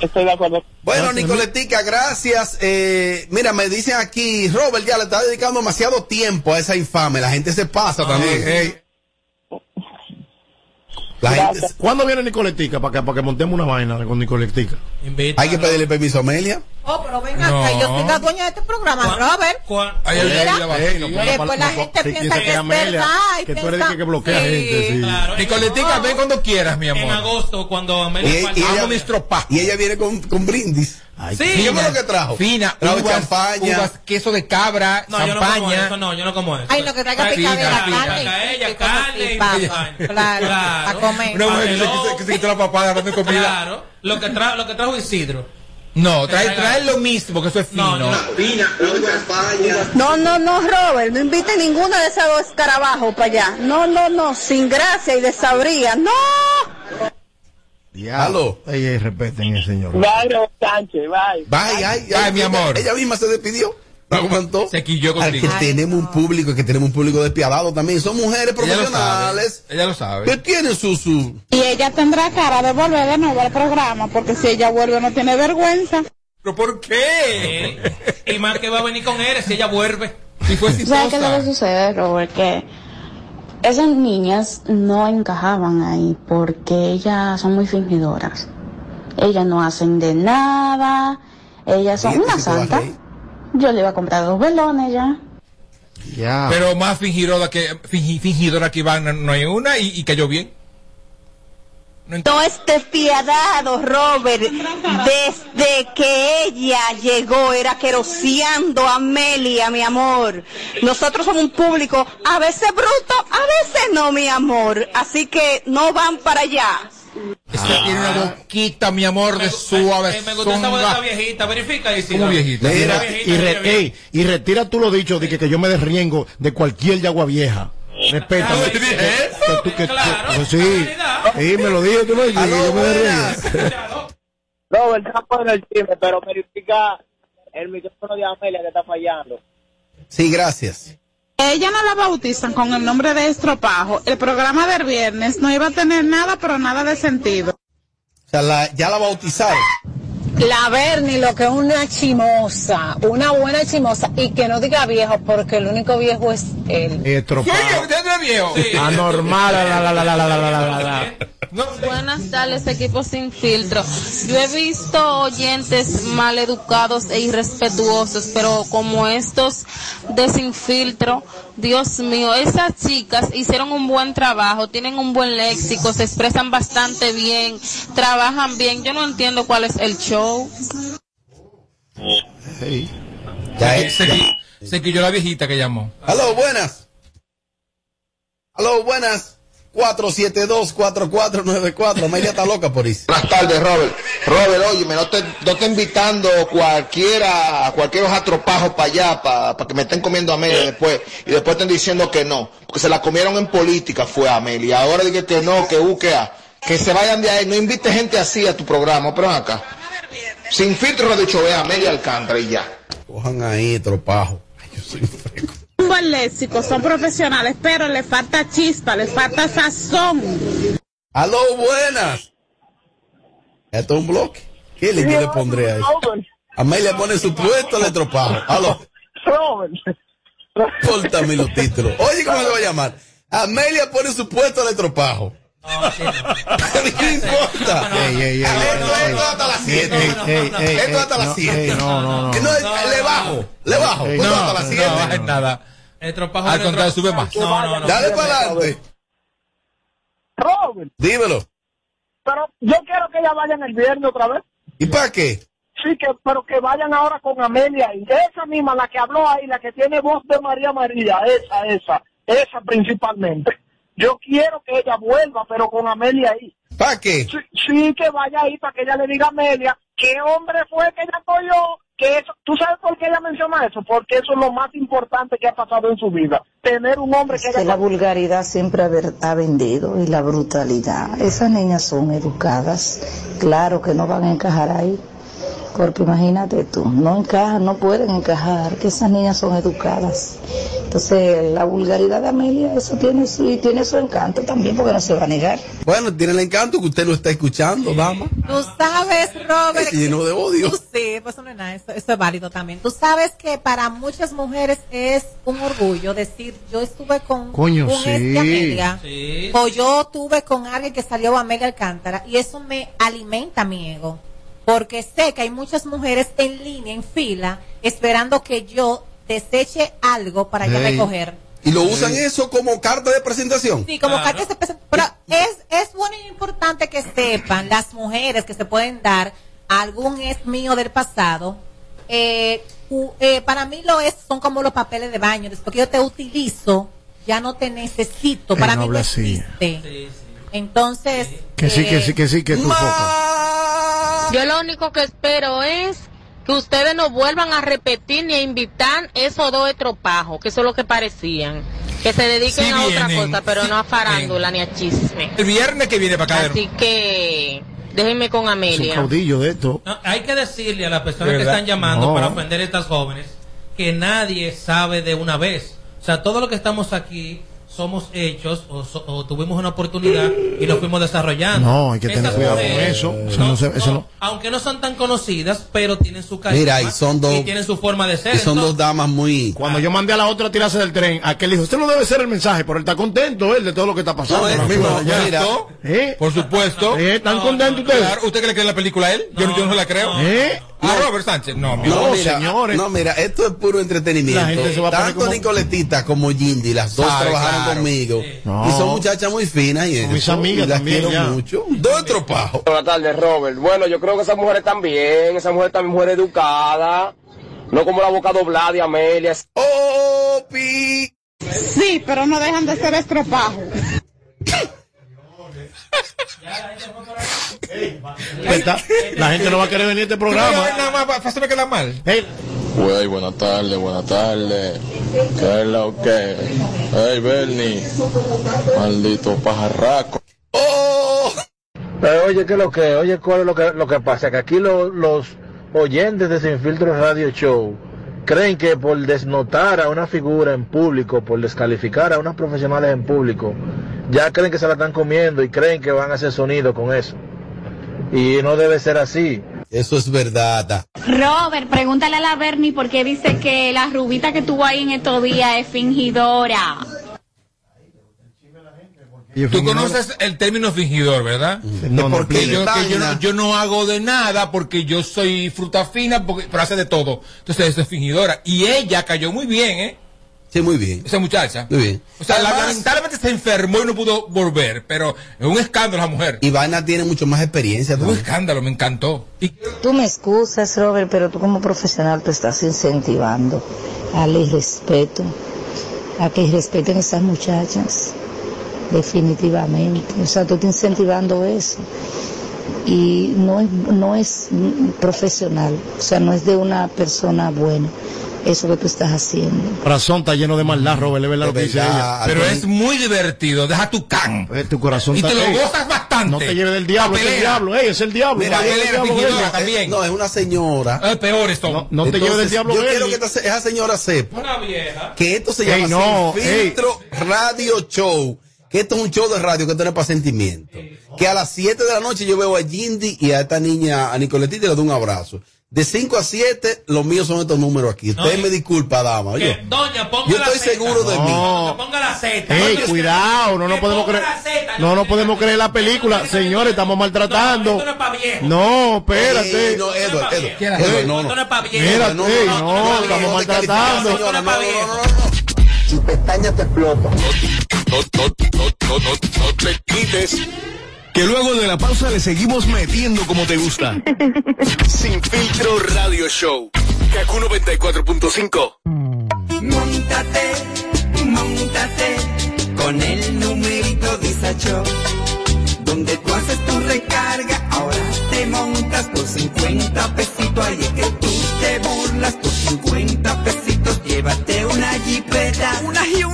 Estoy de acuerdo. Bueno, Gracias, Nicoletica, gracias. Eh, mira, me dicen aquí, Robert ya le está dedicando demasiado tiempo a esa infame. La gente se pasa también. La gente ¿Cuándo viene Nicoletica para que, para que montemos una vaina con Nicoletica? Invita. Hay que pedirle permiso a Amelia. Oh, pero venga No. acá, yo soy la dueña de este programa, ¿Cuán- Robert. Ay, ay, ay, la Sí. ponga Después la gente sí, piensa que es Amelia, verdad y Que tú eres de piensa- que, que bloquea Sí. gente, sí. Claro, Nicoletica, ven cuando quieras, mi En amor. agosto, cuando Y, Amelia y falta- ella, y ella viene con, con brindis. Ay, Sí. ¿Qué fue lo que trajo? Fina, Trajo uvas, champaña. uvas, queso de cabra, No, yo no como champaña. eso, no, yo no como eso. Ay, no, que traiga picadera, fina, carne. fina, ella, carne y papa. vaina. Claro, Claro. a comer. Una mujer que se, quitó la papada de comida. Claro, lo que, tra lo que trajo Isidro. No, trae, trae lo mismo, que eso es fino. No, no. No, no, no, Robert, no invite ninguno de esos dos escarabajos para allá. No, no, no, sin gracia y desabría. No. Diablo. Ey, ey, respeten el señor. Bye, Sánchez, bye. Bye, ay, Ay, mi amor. Ella misma se despidió. No aguantó. Se quilló Al que contigo. tenemos un público, que tenemos un público despiadado también. Son mujeres Ella lo sabe. profesionales Ella lo que sabe. tienen su, su, Y ella tendrá cara de volver de nuevo al programa, porque si ella vuelve no tiene vergüenza. ¿Pero por qué? Y más que va a venir con él si ella vuelve. Si fue ¿Sabes qué es lo que sucede, Robert? Que esas niñas no encajaban ahí porque ellas son muy fingidoras. Ellas no hacen de nada. Ellas son una santa. Yo le iba a comprar dos velones ya. Ya. Pero más fingidora que, fingi- fingidora que Iván no, no hay una y, y cayó bien. No No es despiadado, Robert. Desde que ella llegó, era queroseando a Amelia, mi amor. Nosotros somos un público, a veces bruto, a veces no, mi amor. Así que no van para allá. Esta tiene una boquita, mi amor, de suave me gusta esa viejita. Verifica, Isidro. ¿Cómo viejita? Mira, viejita y, re- ey, y retira tú lo dicho de que, que yo me desriengo de cualquier yagua vieja. Ah, ¿te dije Que- eso? que tú- que- Claro, que- en sí. Sí, me lo dije, tú lo dijiste, Aló, yo me desriengo. Robert, está bueno el chisme, pero verifica el micrófono de Amelia que está fallando. Sí, gracias. Ella no la bautizan con el nombre de estropajo. El programa del viernes no iba a tener nada, pero nada de sentido. O sea, la- ya la bautizaron. La Bernie, lo que es una chimosa, una buena chimosa, y que no diga viejo, porque el único viejo es él. Estropado. ¿Qué? ¿Usted no es viejo? Anormal, la, la, la, la, la, la, la, la, la, la. No, Buenas tardes, equipo sin filtro. Yo he visto oyentes maleducados e irrespetuosos, pero como estos de sin filtro, Dios mío, esas chicas hicieron un buen trabajo, tienen un buen léxico, se expresan bastante bien, trabajan bien. Yo no entiendo cuál es el show. Ey. Ya se, es. se, se quilló la viejita que llamó. Aló, buenas. Aló, buenas. 472-4494. Amelia está loca por eso. Buenas tardes, Robert. Robert, oye, no te, no te invitando cualquiera, a cualquier atropajo para allá, para que me estén comiendo a Amelia después, y después estén diciendo que no, porque se la comieron en política, fue a Amelia, ahora dije que no, que u, que se vayan de ahí, no invite gente así a tu programa, pero acá. Sin filtro, lo dicho, ve a Amelia Alcántara y ya. Cojan ahí, tropajo. Ay, yo soy un freco. Un buen léxico, son profesionales, pero le falta chispa, le falta sazón. Aló, buenas. Esto es un bloque. ¿Qué línea le pondré a eso? Amelia pone su puesto de tropajo. Aló. Córtame los títulos. Oye, ¿cómo le va a llamar? Amelia pone su puesto de tropajo. Pero ¿qué importa? Esto hasta las 7. ey, ey, ey, Esto hasta las 7. ey, no, no, no. Le bajo, le bajo. No, hasta las no, 7. No Al contrario, sube más. No, no, no. Dale para adelante. Robert, Dímelo. pero yo quiero que ella vayan el viernes otra vez. ¿Y para qué? Sí, que, pero que vayan ahora con Amelia. Y esa misma, la que habló ahí, la que tiene voz de María María, esa, esa, esa principalmente. Yo quiero que ella vuelva, pero con Amelia ahí. ¿Para qué? Sí, sí, que vaya ahí para que ella le diga a Amelia qué hombre fue que ella cogió. Que eso, ¿Tú sabes por qué ella menciona eso? Porque eso es lo más importante que ha pasado en su vida. Tener un hombre que que ella la vulgaridad siempre ha, ver- ha vendido y la brutalidad. Esas niñas son educadas, claro que no van a encajar ahí, porque imagínate tú, no encajan, no pueden encajar, que esas niñas son educadas. Entonces, la vulgaridad de Amelia, eso tiene su, y tiene su encanto también, porque no se va a negar. Bueno, tiene el encanto que usted lo está escuchando, dama. Tú sabes, Robert. Se llenó de odio. Tú sí, pues eso no es nada, eso, eso es válido también. Tú sabes que para muchas mujeres es un orgullo decir, yo estuve con Coño, un ex de sí. Amelia, Sí. o yo tuve con alguien que salió a Amelia Alcántara, y eso me alimenta mi ego. Porque sé que hay muchas mujeres en línea, en fila, esperando que yo deseche algo para ya Ey. recoger. Y lo usan eso como carta de presentación. Sí, como cartas de presentación. Pero es, es bueno y importante que sepan las mujeres que se pueden dar a algún ex mío del pasado. eh, eh, para mí lo es, son como los papeles de baño. Después que yo te utilizo, ya no te necesito. Para no mí no habla así. existe. Entonces. Que sí, que eh, sí, que sí, que tú foca. Yo lo único que espero es que ustedes no vuelvan a repetir ni a invitar esos dos estropajos, que eso es lo que parecían. Que se dediquen Sí a otra cosa, pero sí no a farándula ni a chisme. El viernes que viene para acá. Así que déjenme con Es un Amelia. caudillo de esto. No, hay que decirle a las personas ¿De que están llamando No. para ofender a estas jóvenes que nadie sabe de una vez. O sea, todo lo que estamos aquí somos hechos o, so- o tuvimos una oportunidad y nos fuimos desarrollando. No, hay que tener Esas cuidado con eso. Eso no se- eso no- Aunque no son tan conocidas, pero tienen su carisma Mira, y son dos- y tienen su forma de ser. Y son Entonces, dos damas muy. Cuando yo mandé a la otra a tirarse del tren, aquel dijo, usted no debe ser el mensaje, pero él está contento él de todo lo que está pasando. No, es- ahora mismo no, allá. mira. ¿Eh? Por supuesto. ¿Eh? ¿Están contentos ustedes? ¿Usted cree que le cree la película a él? Yo, yo no se la creo. ¿Eh? A Robert Sánchez. No, No, No, mira, señores. no, mira, esto es puro entretenimiento. La gente se va a poner Tanto como- Nicoletita como Jindy, las dos Sabe, trabajaron claro. conmigo. No. Y son muchachas muy finas y Mis eso, amigas y las también, quiero ya. mucho. Dos estropajos. Buenas tardes, Robert. Bueno, yo creo que esa mujer están bien, esa mujer también mujer educada, no como la boca doblada de Amelia. ¡Oh, pi! Sí, pero no dejan de ser estropajos. Está- La gente no va a querer venir a este programa. Nada más, para hacerme quedar mal. Ey, Güey, buenas tardes, buenas tardes. ¿Qué es lo que? Hey, Bernie. Maldito pajarraco. ¡Oh! Pero oye, ¿qué es lo que? Oye, ¿cuál es lo que, lo que pasa? Que aquí lo- los oyentes de Sin Filtro Radio Show creen que por desnotar a una figura en público, por descalificar a unas profesionales en público, ya creen que se la están comiendo y creen que van a hacer sonido con eso. Y no debe ser así. Eso es verdad. Robert, pregúntale a la Bernie por qué dice que la rubita que tuvo ahí en estos días es fingidora. Tú conoces el término fingidor, ¿verdad? No, no, porque yo, que yo, no, yo no hago de nada porque yo soy fruta fina, porque, pero hace de todo. Entonces, eso es fingidora. Y ella cayó muy bien, ¿eh? Sí, muy bien. Esa muchacha. Muy bien. O sea, Además- lamentablemente se enfermó y no pudo volver, pero es un escándalo la mujer. Y Vaina tiene mucho más experiencia Un escándalo, me encantó. Y Tú me excusas, Robert, pero tú como profesional te estás incentivando al irrespeto, a que respeten esas muchachas, definitivamente. O sea, tú estás incentivando eso. Y no es, no es profesional, o sea, no es de una persona buena, eso que tú estás haciendo. corazón está lleno de maldad, Robert, es De lo que dice ella. pero es muy divertido, deja tu can. Eh, Tu corazón Y está te lo Ey, gozas bastante. No te lleves del diablo, es el diablo, ey, es el diablo. Mira, él era diablo, fingidora ella. también. No, es una señora. Es peor esto. No, no te lleves del diablo, Yo quiero que esta esa señora sepa Una vieja. que esto se Ey, llama no, Sin filtro radio show. Que esto es un show de radio que es para sentimiento. Que a las 7 de la noche yo veo a Jindy y a esta niña, a Nicoletita, y le doy un abrazo. De 5 a 7, los míos son estos números aquí. Usted No, me disculpa, dama. Que, Yo, doña, ponga yo la estoy zeta. seguro de mí. No. Ponga la Z. Ey, cuidado, no nos podemos creer. la zeta, No nos podemos creer la película. Señores, estamos maltratando. No, esto no es pa' viejo. No, espérate. Ey, no, Edward, Edward, viejo. Edward, no, no. no es pa' viejo. Mira, no, no, no, no, estamos no, maltratando. No, no, no, no, no. Tu pestaña te explota. No, no, no, no, no, no te quites. Que luego de la pausa le seguimos metiendo como te gusta. Sin filtro radio show. Kaku 94.5. Montate, montate con el numerito Disacho. Donde tú haces tu recarga, ahora te montas por 50 pesitos. Ahí es que tú te burlas por 50 pesitos. Llévate una jipeta, una Venue,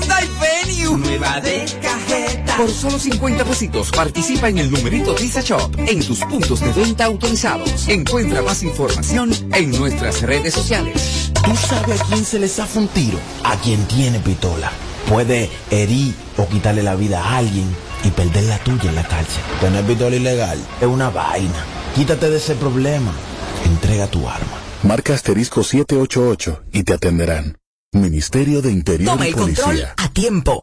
nueva de cajeta. Por solo 50 pesitos participa en el numerito Visa Shop en tus puntos de venta autorizados. Encuentra más información en nuestras redes sociales. ¿Tú sabes a quién se le zafa un tiro? A quien tiene pistola. Puede herir o quitarle la vida a alguien y perder la tuya en la cárcel. Tener pistola ilegal es una vaina. Quítate de ese problema. Entrega tu arma. Marca asterisco 788 y te atenderán. Ministerio de Interior Toma y el control Policía. a tiempo.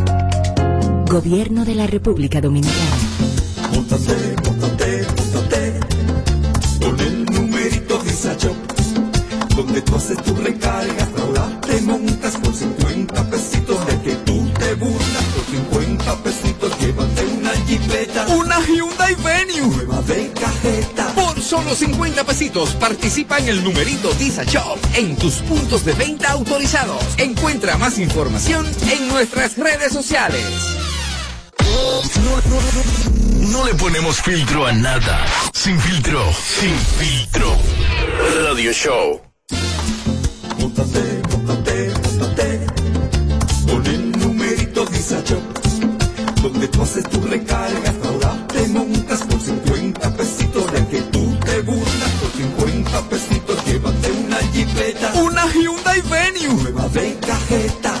Gobierno de la República Dominicana. Móntate, móntate, móntate con el numerito Visa Shop. Donde tú haces tu recarga, ahora te montas por 50 pesitos. De que tú te burlas por 50 pesitos. Llévate una jipeta, Una Hyundai Venue. nueva de cajeta. Por solo 50 pesitos participa en el numerito Visa Shop en tus puntos de venta autorizados. Encuentra más información en nuestras redes sociales. No le ponemos filtro a nada. Sin filtro. Sin filtro. Radio Show. Móntate, móntate, móntate con el numerito Visa Shop. Donde tú haces tu recarga, ahora te montas por 50 pesitos. De que tú te burlas por 50 pesitos. Llévate una jipeta, Una Hyundai Venue. nueva de cajeta.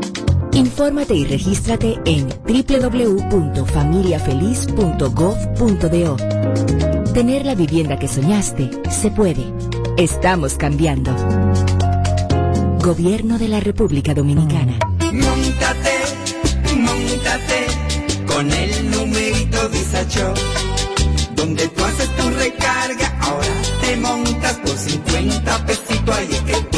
Infórmate y regístrate en www.familiafeliz.gov.do. Tener la vivienda que soñaste se puede. Estamos cambiando. Gobierno de la República Dominicana. Móntate, móntate con el numerito Visa Shop. Donde tú haces tu recarga, ahora te montas por 50 pesitos. Ahí es que tú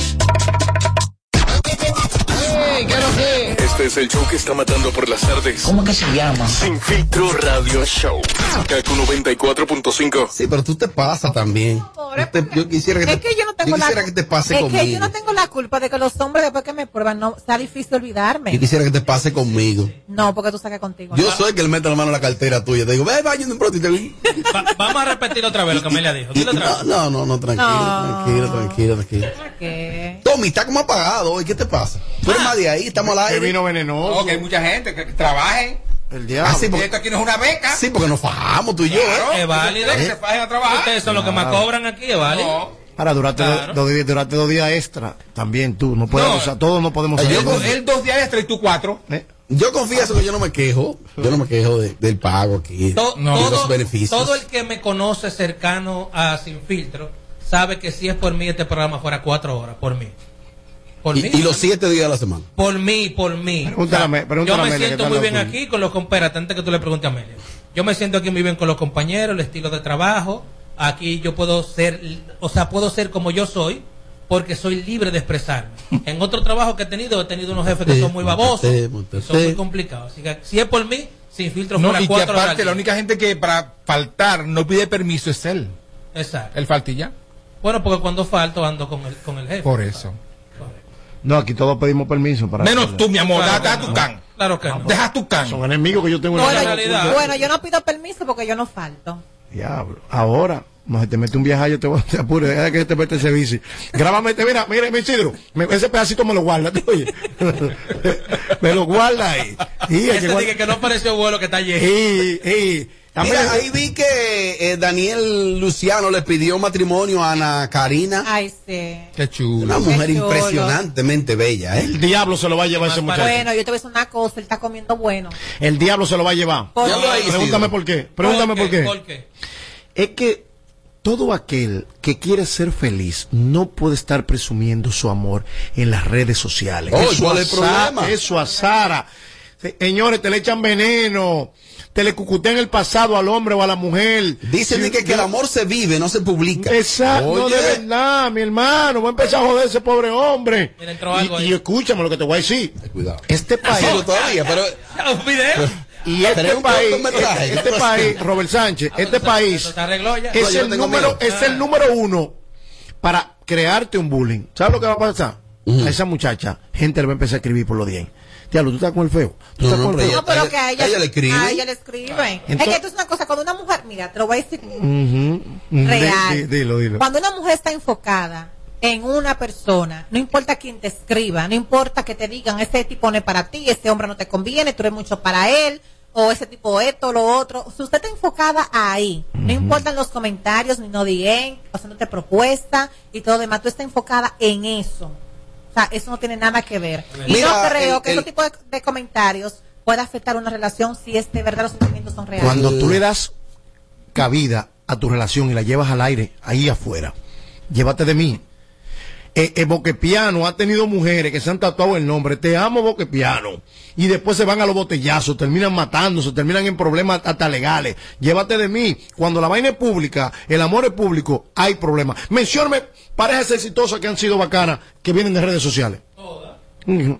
Este Este es el show que está matando por las tardes. ¿Cómo que se llama? Sin filtro radio show. Kaku 94.5. Sí, pero tú te pasas también. Usted- yo quisiera que te, Es que yo no tengo yo la que te pase es conmigo. que yo no tengo la culpa de que los hombres después que me prueban no está difícil olvidarme. Yo quisiera que te pase conmigo. No, porque tú que contigo. Yo no. soy el que le mete la mano a la cartera tuya. Te digo, ve, vaya un pronto y te Va- vamos a repetir otra vez lo que Amelia dijo. Dilo otra vez. No, no, no, tranquilo, No. tranquilo, tranquilo, tranquilo. ¿Qué? Tommy, está como apagado hoy. ¿Qué te pasa? Tú eres más de ahí, estamos al Que aire. vino venenoso. No, que hay mucha gente que, que trabaje. El Ah, diablo. sí, porque, Esto aquí no es una beca. sí, porque nos fajamos tú y yo, Claro. ¿eh? Es válido. Que se fajen a trabajar. Ustedes son los que más cobran aquí, es válido. No. Ahora, durante, Claro. dos, días- durante dos días extra, también tú, no puedes, No. o sea, todos no podemos salir. yo Él, él dos días extra y tú cuatro. ¿Eh? Yo confieso que yo no me quejo. Yo no me quejo de- del pago aquí. To- No, todo, los beneficios. todo el que me conoce cercano a Sin Filtro sabe que si es por mí este programa fuera cuatro horas, por mí. Por y, mí. y los siete días de la semana. Por mí, por mí. Pregúntale a Me- pregúntale yo me Amelia, siento ¿qué tal muy bien aquí con los compañeros, antes que tú le preguntes a Amelia. Yo me siento aquí muy bien con los compañeros, el estilo de trabajo. Aquí yo puedo ser, o sea, puedo ser como yo soy, porque soy libre de expresarme. En otro trabajo que he tenido, he tenido unos jefes que son muy babosos, montate. son muy complicados. Así que si es por mí, sin filtro No, fuera y que cuatro horas. aparte la única gente que para faltar no pide permiso es él. Exacto. El faltilla. Bueno, porque cuando falto ando con el, con el jefe. Por eso. No, aquí todos pedimos permiso para. Menos tú, mi amor. Claro Deja que tu no. can. Claro que no. Deja tu can. Son enemigos que yo tengo en Bueno, la realidad. bueno, yo no pido permiso porque yo no falto. Diablo. Ahora, más te mete un viaje, yo te voy a te apure, deja que te mete ese bici. Grábame, mira, mira, mi Isidro, me- ese pedacito me lo guarda, ¿tú oye? me lo guarda ahí. Y, que Ese guard- dije que no pareció vuelo que está lleno. y, y, a Mira, ahí vi que eh, Daniel Luciano le pidió matrimonio a Ana Karina. Ay, sí. Qué chulo. Una mujer chulo. impresionantemente bella, ¿eh? el diablo se lo va a llevar ese muchacho. Bueno, yo te voy a decir una cosa, él está comiendo bueno. El diablo se lo va a llevar. Por- Pregúntame por qué. Pregúntame por qué. ¿Por qué? Es que todo aquel que quiere ser feliz no puede estar presumiendo su amor en las redes sociales. Oh, eso ¿cuál es el asa- problema? Eso a Sara. Se- Señores, te le echan veneno. Te le cucutean el pasado al hombre o a la mujer. Dicen que, que el amor se vive, no se publica. Exacto, no Oye, de verdad, mi hermano. Va a empezar a joder ese pobre hombre. Y, escúchame lo que te voy a decir. Cuidado. Este país. Sigo todavía, pero. Y este país, este, este país, Robert Sánchez, este país es No, no el número, es el número uno para crearte un bullying. ¿Sabes lo que va a pasar? A esa muchacha, gente le va a empezar a escribir por los 10. Diablo, tú estás con el feo. Tú No, estás no, con el pero feo. No, pero ella- que a ella, a ella le escriben. A ella le escriben. es Entonces- que esto es una cosa, cuando una mujer, mira, te lo voy a decir real. di- dilo, dilo. Cuando una mujer está enfocada en una persona, no importa quién te escriba, no importa que te digan, ese tipo no es para ti, ese hombre no te conviene, tú eres mucho para él, o ese tipo esto, lo otro. Si usted está enfocada ahí, no importan los comentarios, ni no digan, haciéndote propuesta y todo lo demás, tú estás enfocada en eso. O sea, eso no tiene nada que ver. Y Mira, no creo el- que el- ese tipo de, de comentarios pueda afectar una relación si es de verdad los sentimientos son reales. Cuando tú le das cabida a tu relación y la llevas al aire, ahí afuera, llévate de mí. Eh, eh, Boquepiano ha tenido mujeres que se han tatuado el nombre, te amo Boquepiano, y después se van a los botellazos, terminan matándose, terminan en problemas hasta legales. Llévate de mí. Cuando la vaina es pública, el amor es público, hay problemas. Mencióname parejas exitosas que han sido bacanas, que vienen de redes sociales.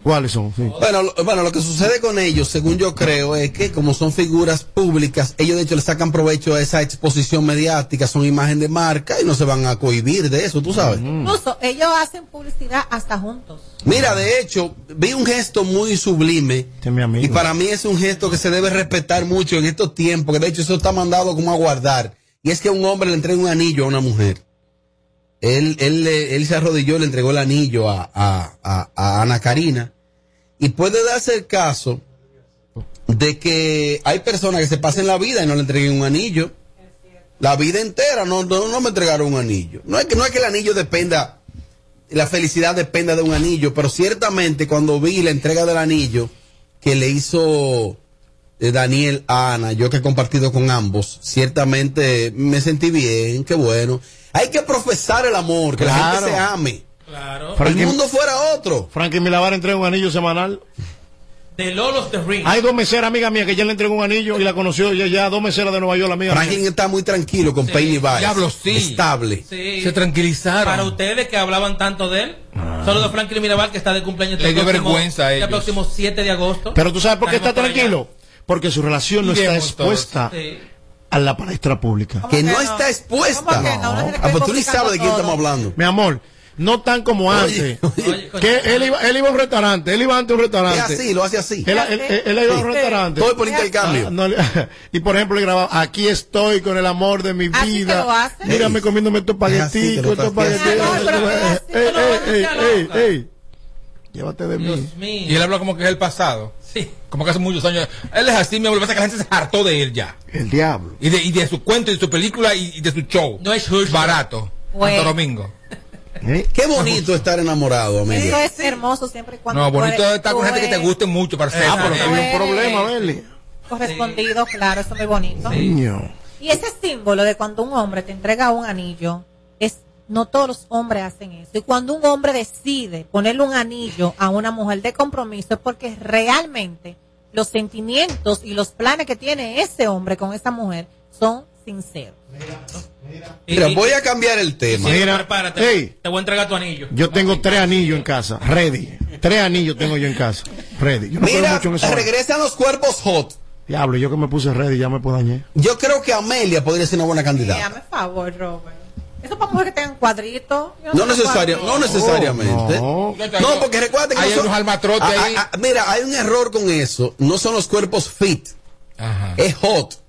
¿Cuáles son? Sí. Bueno, lo, bueno, lo que sucede con ellos, según yo creo, es que como son figuras públicas, ellos de hecho le sacan provecho a esa exposición mediática, son imagen de marca y no se van a cohibir de eso, tú sabes. Incluso ellos hacen publicidad hasta juntos. Mira, de hecho, vi un gesto muy sublime Este es mi amigo. y para mí es un gesto que se debe respetar mucho en estos tiempos, que de hecho eso está mandado como a guardar, y es que un hombre le entrega un anillo a una mujer. Él, él, él se arrodilló, le entregó el anillo a, Ana Karina. Y puede darse el caso de que hay personas que se pasen la vida y no le entreguen un anillo. La vida entera no, no, me entregaron un anillo. No es que, no es que el anillo dependa, la felicidad dependa de un anillo, pero ciertamente cuando vi la entrega del anillo que le hizo Daniel a Ana, yo que he compartido con ambos, ciertamente me sentí bien, qué bueno. Hay que profesar el amor, que la Claro. gente se ame. Claro. El mundo fuera otro. Frankie Milavar entrega un anillo semanal. De Lolos the Ring. Hay dos meseras, amiga mía, que ya le entregó un anillo y la conoció ya, ya dos meseras de Nueva York, amiga mía. Franklin está muy tranquilo con Penny Vice. Diablo, sí. Estable. Sí. Se tranquilizaron. Para ustedes que hablaban tanto de él. Saludos a Franklin Mirabal que está de cumpleaños Le este dio próximo- vergüenza a ellos. próximo 7 de agosto. Pero tú sabes por qué está allá. Porque su relación no está expuesta Sí. a la palestra pública. Que no está expuesta. Ah, pues tú ni sabes de quién estamos hablando. Mi amor, no tan como Oye, antes. que él iba, él iba a un restaurante, él iba antes a un restaurante. Es así, lo hace así. Él, él- él- él iba a un Sí. restaurante. Todo por intercambio. Ah, no, y por ejemplo, le grababa, aquí estoy con el amor de mi Así vida. que lo hace. Mírame comiéndome estos que lo estos no, no, no, ey. Llévate de mí. Y él habla como que es el pasado. Sí. Como que hace muchos años. Él es así, mi amor. Lo que pasa es que la gente se hartó de él ya. El diablo. Y de, y de su cuento, y de su película, y, y de su show. No es justo. Barato. Bueno. Santo Domingo. ¿Eh? Qué bonito estar enamorado, Eso Amelia. es hermoso siempre y cuando No, bonito es estar con gente que te guste mucho, para ser. Ah, pero Esa- había un problema, Beli. correspondido, claro, eso es muy bonito. Niño. Y ese símbolo de cuando un hombre te entrega un anillo, no todos los hombres hacen eso. Y cuando un hombre decide ponerle un anillo a una mujer de compromiso es porque realmente los sentimientos y los planes que tiene ese hombre con esa mujer son sinceros. Y- Mira, y- voy a cambiar el tema. Sí, Mira, prepárate. Te voy a entregar tu anillo. Yo tengo tres anillos en casa, ready. Tres anillos tengo yo en casa, ready. Yo no Mira, mucho en eso. regresan los cuerpos hot. Diablo, yo que me puse ready ya me puedo dañar. Yo creo que Amelia podría ser una buena candidata. Dígame favor, Robert. Eso para mujeres que tengan cuadritos. No, necesaria, no necesariamente. no. No, porque recuerda que Hay no son- unos almatrotes Ah, ahí. ah, ah, mira, hay un error con eso. No son los cuerpos fit, Ajá. es hot.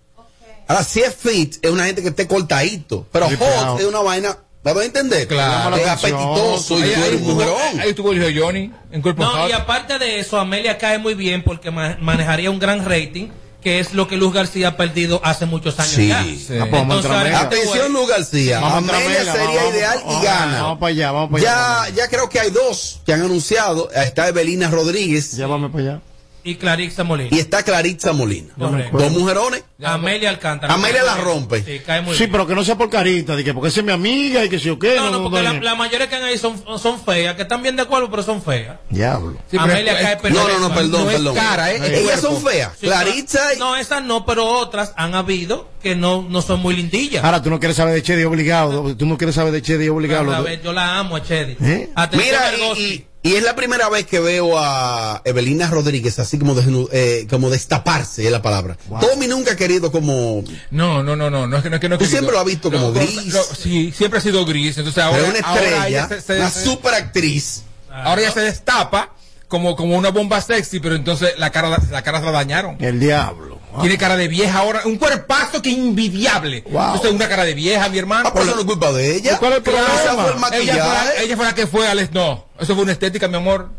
Ahora, si es fit, es una gente que esté cortadito. Pero Sí, hot pero- es una vaina. ¿Me voy a entender? Claro. Es apetitoso y tú eres un mujerón. ahí estuvo el Johnny en cuerpo No, hot. y aparte de eso, Amelia cae muy bien porque ma- manejaría un gran rating, que es lo que Luz García ha perdido hace muchos años Sí. ya. Sí. Ah, pues Amelia Mela. Atención, Lu García. Vamos Amelia sería vamos, ideal vamos, y gana. Vamos para allá, vamos para Ya, allá. ya creo que hay dos que han anunciado. Está Evelina Rodríguez Llévame para allá. Y Clarixa Molina. y está Claritza Molina. Correcto. Dos mujerones. Amelia Alcántara. Amelia la rompe. Sí, cae muy Sí, bien. pero que no sea por carita, de que porque esa es mi amiga y que si o qué. No, no, porque la, no. la mayoría que han ahí son, son feas, que están bien de acuerdo, pero son feas. Diablo. Sí, pero Amelia es- cae es-. No, no, no, perdón, No es perdón. cara, ¿eh? Es Ellas cuerpo. son feas. Sí, Claritza y... No, esas no, pero otras han habido que no, no son muy lindillas. Ahora tú no quieres saber de Chedi obligado. Tú no quieres saber de Chedi obligado. A los ver, yo la amo a Chedi. ¿Eh? Mira, y- y es la primera vez que veo a Evelina Rodríguez así como, desnu- eh, como destaparse, es la palabra. Tommy nunca ha querido como... No, no, no, no, no es que no es que no. Tú siempre lo has visto como no, gris. no, sí, siempre ha sido gris. Entonces ahora, Pero una ahora estrella, ella se, se- una se- super actriz. ahora ella se destapa como, como una bomba sexy, pero entonces la cara, la cara se la dañaron. El diablo. Tiene cara de vieja ahora, un cuerpazo que envidiable. Wow. Entonces una cara de vieja, mi hermano. Ah, pero eso no es culpa de ella. ¿Y cuál es el problema? Esa fue el ella, fue la, ella fue la que fue, Alex. No, eso fue una estética, mi amor.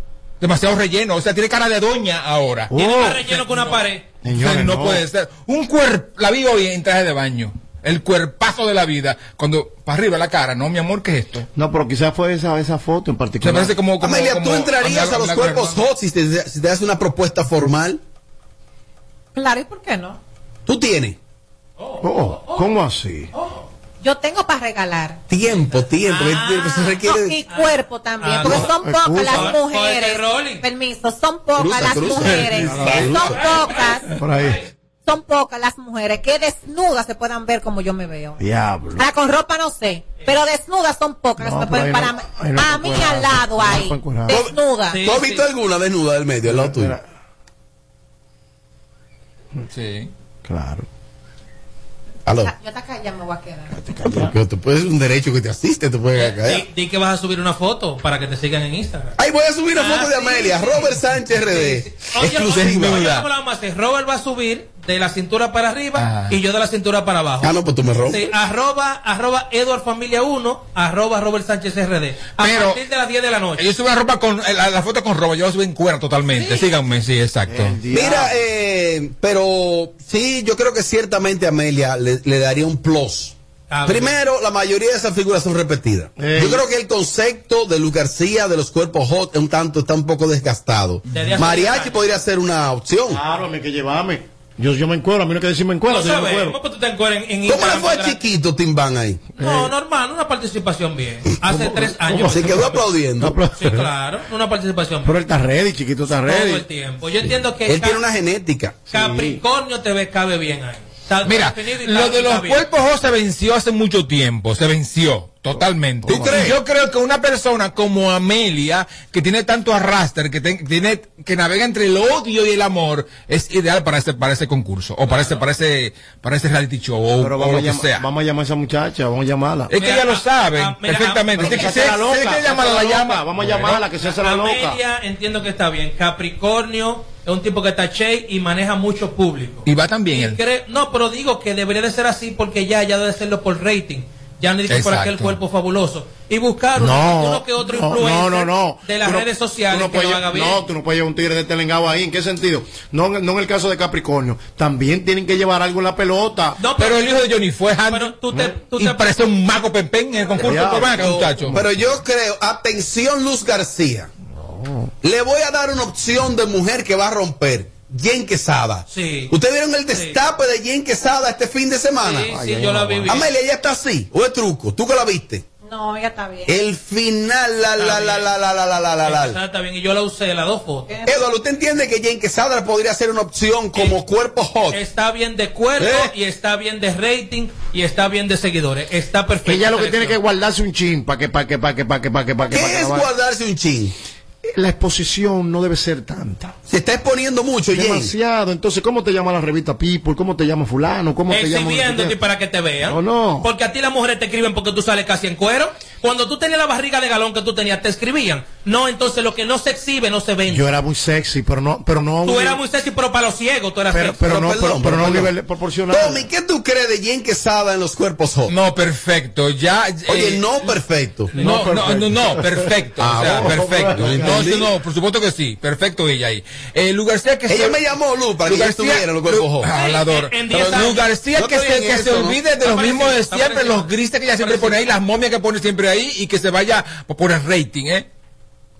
Demasiado relleno. O sea, tiene cara de doña ahora. Tiene más relleno que una pared. O sea, Señores, no, no. puede ser. Un cuerpo, la vi hoy en traje de baño. El cuerpazo de la vida. Cuando, para arriba la cara, no, mi amor, ¿qué es esto? No, pero quizás fue esa, esa foto en Se particular. parece como, como Amelia, como ¿tú entrarías a los cuerpos hot si te, si te das una propuesta formal? Claro, ¿y por qué no? Tú tienes Oh, ¿Cómo así? Yo tengo para regalar. tiempo, tiempo. Ah. se No, requiere... y cuerpo también, Ah, porque no. son pocas Excusa. las mujeres. Permiso, son pocas Cruza, las cruza. mujeres. Cruza. Son pocas, Por ahí. son pocas las mujeres que desnudas se puedan ver como yo me veo. Diablo. Ahora con ropa no sé, pero desnudas son pocas No, que se pero pueden no- no a mí al lado No ahí, desnuda. Sí, ¿Tú has sí. visto alguna desnuda del medio, al lado tuyo? Sí. Claro. Aló. Yo acá ya me voy a quedar. Porque tú puedes un derecho que te asiste, te puedes caer. Di, di que vas a subir una foto para que te sigan en Instagram. Ahí voy a subir una Ah, foto de sí, Amelia, sí. Robert Sánchez RD. Oye, oye, Exclusiva. oye, ¿cómo la vamos a hacer? Robert va a subir de la cintura para arriba y yo de la cintura para abajo. Ah, no, pues tú me rompes. Sí, arroba, arroba Edward Familia 1, arroba Robert Sánchez RD. A Pero- partir de las 10 de la noche. Yo subí la ropa con, la, la foto con ropa, yo la subí en cuero totalmente. Síganme, sí, exacto. Mira, eh, pero sí, yo creo que ciertamente Amelia le, le daría un plus. Primero, la mayoría de esas figuras son repetidas. Ey. Yo creo que el concepto de Luz García de los cuerpos hot es un tanto, está un poco desgastado. Mariachi podría ser una opción. Claro, me hay que llevarme. Yo, yo me encuero, a mí no hay que decir me encuero, No yo me sabemos, encuero. tú te encuentras en, en ¿Cómo le Instagram fue a. Chiquito Timbán ahí? No, normal, una participación bien. Hace tres años. Se quedó aplaudiendo. Pero- Sí, claro, una participación Pero bien. él está ready, chiquito está Todo ready. el tiempo. Yo entiendo que Él tiene una genética. Capricornio TV cabe bien ahí. Está Mira, está- lo de los cuerpos O se venció hace mucho tiempo, se venció totalmente. ¿Tú crees? Yo creo que una persona como Amelia, que tiene tanto arrastre, que te- tiene que navega entre el odio y el amor, es ideal para ese para ese concurso o para ese para ese para ese reality show o, Pero o vamos lo a, que llamar, sea. vamos a llamar a esa muchacha, vamos a llamarla. Es que ella lo sabe perfectamente. Si- la loca, hay que que se llamarla, la la llama. Vamos a llamarla, que se hace la loca. Amelia entiendo que está bien. Capricornio es un tipo que está che y maneja mucho público. Y va también Y él. cree- no, pero digo que debería de ser así porque ya, ya debe hacerlo por rating. Ya no dice por aquel cuerpo fabuloso. Y buscar uno, No, uno que otro no, influencer no, no, no. de las Tú no- redes tú sociales no que puedes lo haga bien. No, tú no puedes llevar un tigre de telengado ahí. ¿En qué sentido? No, en- no en el caso de Capricornio. También tienen que llevar algo en la pelota. pero el hijo de Johnny fue handy y parece un mago pempén en el concurso Ya. muchacho. Pero yo creo, atención Luz García. Le voy a dar una opción de mujer que va a romper. Jen Quesada. Sí. ¿Ustedes vieron el destape de Jen Quesada este fin de semana? Sí, sí, yo la vi. Amelia, ella está así. ¿O es truco? ¿Tú que la viste? No, ella está bien. El final, la, la, la, la, la, la, la, la, la, la. Está bien, y yo la usé, las dos fotos. Eduardo, ¿usted entiende que Jen Quesada podría ser una opción como cuerpo hot? Está bien de cuerpo ¿Eh? y está bien de rating y está bien de seguidores. Está perfecto. Ella lo que tiene que guardarse un chin para que, para que, para que, para que, para que, para que. ¿Qué pa' que es no guardarse un chin? La exposición no debe ser tanta. Se está exponiendo mucho. Demasiado. Entonces, ¿cómo te llama la revista People? ¿Cómo te llama fulano? ¿Cómo te llama? Exhibiéndote para que te vean. No, no. Porque a ti las mujeres te escriben porque tú sales casi en cuero. Cuando tú tenías la barriga de galón que tú tenías, te escribían. No, entonces lo que no se exhibe no se vende. Yo era muy sexy, pero no, pero no. Tú eras muy sexy, pero para los ciegos tú eras pero, sexy. pero no, pero, pero no a perdón. nivel proporcional. Tommy, ¿qué tú crees de Jen Quesada en los cuerpos hot? No, perfecto. Ya. Oye, eh, no perfecto. No, no, no, no, perfecto. Ah, o sea, perfecto. Entonces, no, por supuesto que sí. Perfecto ella ahí. Eh, Lu García que Ella se- me llamó, Lu, para que yo estuviera en los cuerpos hot. Ah, diez Pero Lu. García que se, que eso, se ¿no? olvide de los mismos de siempre, los grises que ella siempre pone ahí, las momias que pone siempre ahí y que se vaya por el rating, ¿eh?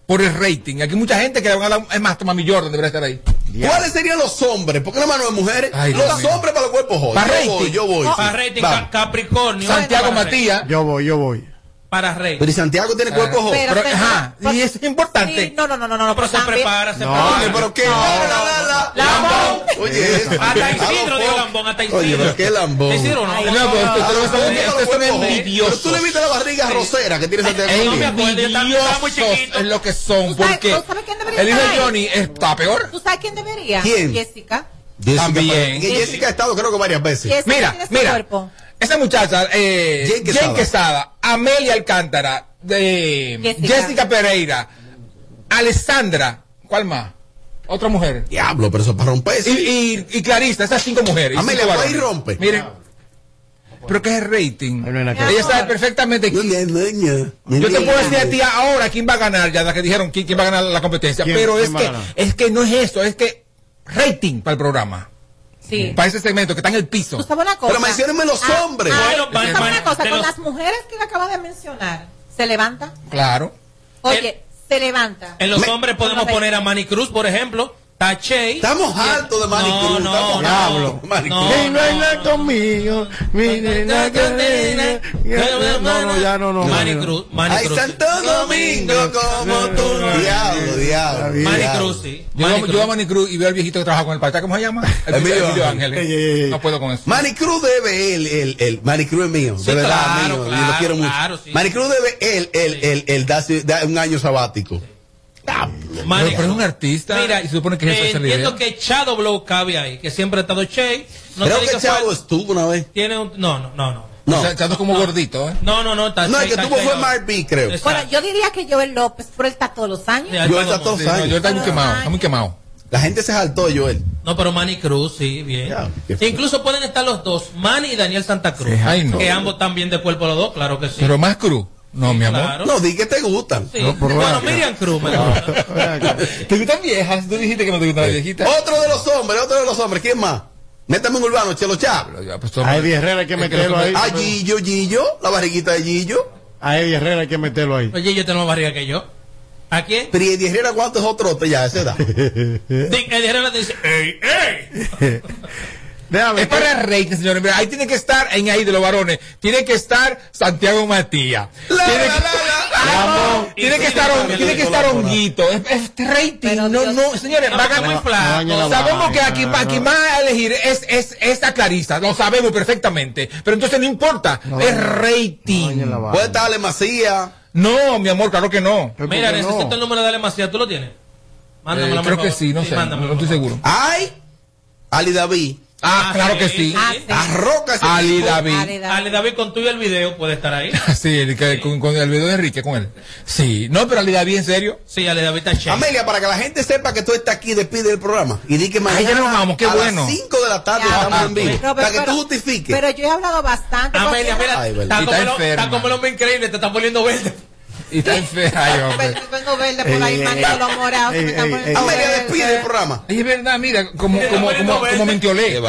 Por el rating. Aquí hay mucha gente que le van a dar. Es más, Tommy Jordan debería estar ahí. ¿Cuáles serían los hombres? ¿Por qué no mano de mujeres? Ay, Dios los mío. hombres para los cuerpos hot. Para Yo rating. voy, yo voy. Sí. rating, Capricornio. Santiago. Matías. Yo voy, yo voy. Para rating. Pero ¿y Santiago tiene. Pero, Pero, pero- ajá, y eso es importante. Sí, no, no, no, no, no, Pero se prepara, se No, prepara. Oye, pero qué. La, la, la, la. Lambón. Oye. Hasta Isidro digo lambón, hasta Isidro. Oye, pero qué lambón. Isidro no. No, pero Ah, ustedes son- ¿cómo que ustedes los son cuerpos hot? envidiosos. Pero tú le viste la barriga rosera que tiene Santiago. Es No me acuerdo, estaba- muy chiquito. es lo que son, ¿Tú sabes- porque tú sabes quién debería el hijo de? Johnny está peor. ¿Tú sabes quién debería? ¿Quién? Jessica. También. Jessica ha estado creo que varias veces. Mira, ese mira. Esa muchacha, eh, Jen Jen Quesada. Quesada. Amelia Alcántara, de Jessica. Jessica. Pereira, Alessandra, ¿cuál más? Otra mujer. Diablo, pero eso es para romper. Y, y, y Clarista, esas cinco mujeres. Amelia, va y rompe. Miren. Pero ¿qué es el rating? Ahí no que Ella sabe perfectamente. No, no, no, no. Yo te puedo decir a ti ahora quién va a ganar, ya que dijeron quién, quién va a ganar la competencia, ¿Quién- pero es quién que, es que no es eso, es que rating para el programa, Sí. para ese segmento que está en el piso. ¿Tú sabes una cosa? Pero menciónenme los Ah, hombres. ah, Bueno, ¿tú van- sabes una cosa? Con los- las mujeres que le acabas de mencionar, se levanta. Claro. Oye, se levanta. En los Me- hombres podemos poner a Manny Cruz, por ejemplo. Tachey. Estamos hartos de manicruz. No, no, diablo. No, no. conmigo. Mi nena No, no, ya no, no. Manicruz. Ay, Santo Domingo, como tú. Diablo, diablo. Manicruz, sí. Yo a Manicruz y veo al viejito que trabaja con el pata. ¿Cómo se llama? Emilio Ángeles. No puedo con eso. Manicruz debe él, el, el, Manicruz es mío. De verdad, mío. Y lo quiero mucho. Manicruz debe él, el, el, el, un año sabático. Manny Pero, pero es un artista Mira, y se supone que es eh, entiendo que Shadow Blow cabe ahí, que siempre ha estado Che. No Creo te que cuál- estuvo una vez. tiene un, no, no, no, no. No, O sea, Chato es como gordito, ¿eh? No, no, no, está no, el que tuvo fue. Mark B, creo. Exacto. Bueno, yo diría que Joel López, pero él está todos los años. Yo todo está todos los No, años. yo está muy quemado, está muy quemado. La gente se saltó Joel. No, pero Manny Cruz, sí, bien. Feo. Incluso pueden estar los dos, Manny y Daniel Santa Cruz. Ay, no. Que ambos están bien de cuerpo los dos, claro que sí. Pero más Cruz. No, mi amor. Claro. No, di que te gustan. Sí. No, bueno. Miriam Cruz me. ¿Te gustan viejas? Tú dijiste que no te gustan las viejitas. Otro de los hombres, otro de los hombres, ¿quién más? Métame un urbano, Chelo Chá. Pues, A Eddie Herrera hay que meterlo ahí. A Gillo, Gillo, la barriguita de Gillo. A Eddie Herrera hay que meterlo ahí. Oye, yo tengo más barriga que yo. ¿A quién? Pero Eddie Herrera, ¿cuánto es otro ya a esa edad? Eddie Herrera te dice, ¡ey, ey! Déjame. Es para el rating, señores. Mira, ahí tiene que estar, en ahí de los varones, tiene que estar Santiago Matías. La, Tiene la, que- la, la. Tiene que estar, tiene que estar honguito. Es, es rating. No, no, señores, No, va a ganar. muy flaco. Sabemos que aquí, aquí más a elegir es, es esta Clarisa. Lo sabemos perfectamente. Pero entonces no importa. es rating. Puede estar Ale Macía. No, mi amor, claro que no. Mira, necesito el número de Alemacía. ¿Tú lo tienes? Mándamelo, Eh, creo que favor. sí, no sé. mándamelo, no estoy seguro. Ay, Ali David. Ah, claro que sí. Arroca ese Ali tipo. David. favor. Ale David, con tuyo el video puede estar ahí. Sí, el que- con, con el video de Enrique, con él. Sí, no, pero Ali David, en serio. Sí, Ale David está chévere. Amelia, para que la gente sepa que tú estás aquí, despide el programa. Y di que mañana Ay, ya nos vamos, qué a bueno. las 5 de la tarde Ya, estamos en vivo. Robert, para que pero- tú justifiques. Pero yo he hablado bastante. Amelia, mira, Ay, está, como está el, enferma. está como el hombre increíble, te está poniendo verde. Y está enferma. Ay, hombre. Vengo verde por ahí, manito, poniendo Amelia, despide el programa. Es verdad, mira, como, como, como, como mentiolé.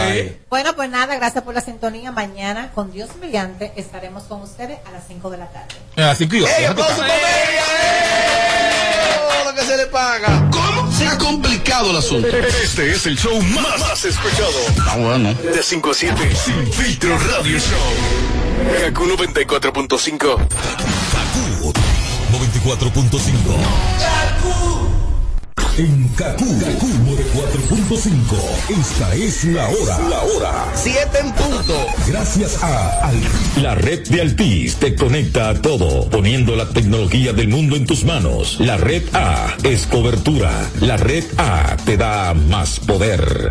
Bueno, pues nada, gracias por la sintonía. Mañana, con Dios mediante, estaremos con ustedes a las 5 de la tarde. Así que yo. ¡Ey, deja tu aplauso cara. para Amelia! ¡Eh! Todo lo que se le paga. ¿Cómo? Se ha complicado el asunto. Este es el show más, más escuchado. Ah, bueno. De 5 a 7, Sin Filtro Radio Show. Kaku 94.5. Kaku 94.5. En Kaku, Kaku 94.5. Esta es la hora. La hora. 7 en punto. Gracias a Al- La red de Altis te conecta a todo, poniendo la tecnología del mundo en tus manos. La red A es cobertura. La red A te da más poder.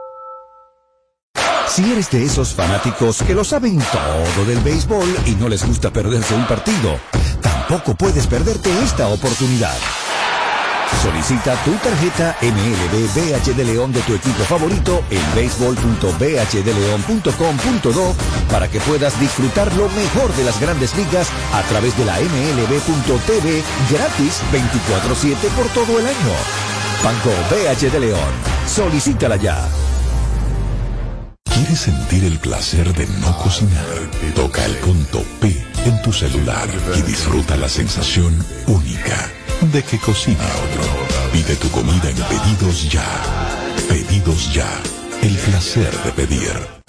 Si eres de esos fanáticos que lo saben todo del béisbol y no les gusta perderse un partido, tampoco puedes perderte esta oportunidad. Solicita tu tarjeta MLB BH de León de tu equipo favorito en béisbol.bhdeleon.com.do para que puedas disfrutar lo mejor de las grandes ligas a través de la MLB.tv gratis 24-7 por todo el año. Banco BH de León. Solicítala ya. ¿Quieres sentir el placer de no cocinar? Toca el punto P en tu celular y disfruta la sensación única de que cocina otro. Pide tu comida en Pedidos Ya. Pedidos Ya. El placer de pedir.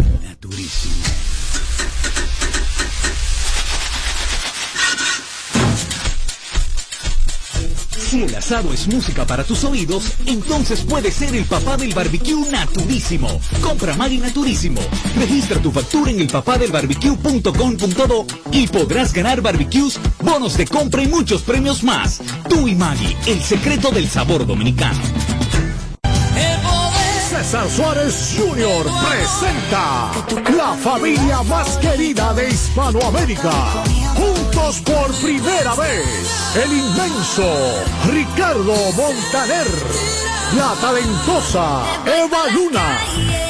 Si el asado es música para tus oídos, entonces puede ser el papá del barbecue naturísimo. Compra Maggi Naturísimo. Registra tu factura en elpapadelbarbecue.com.do y podrás ganar barbecues, bonos de compra y muchos premios más. Tú y Maggi, el secreto del sabor dominicano. César Suárez Jr. presenta la familia más querida de Hispanoamérica. Juntos por primera vez, el inmenso Ricardo Montaner, la talentosa Eva Luna,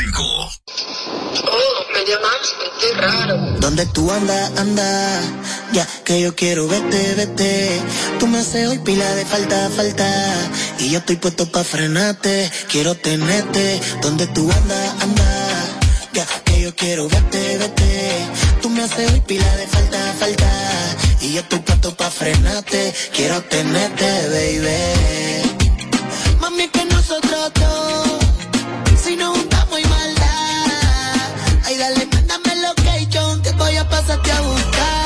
Me llamaste, qué raro. ¿Dónde tú andas, anda? Ya que yo quiero verte, vete. Tú me haces hoy pila de falta, falta. Y yo estoy puesto pa' frenarte. Quiero tenerte. ¿Dónde tú andas, anda? Ya que yo quiero verte, vete. Tú me haces hoy pila de falta, falta. Y yo estoy puesto pa' frenarte. Quiero tenerte, baby. Mami, que nosotros dos. Si nos dale, mándame location que voy a pasarte a buscar.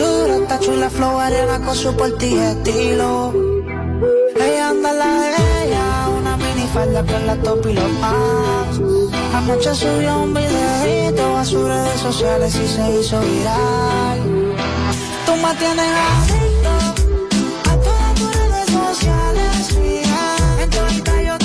cintura está chula, flow arena con su porti estilo. Ella anda la ella, una minifalda con la top y los pants. Anoche subió un videito a sus redes sociales y se hizo viral. Tú me tienes adicto a todas tus redes sociales, yo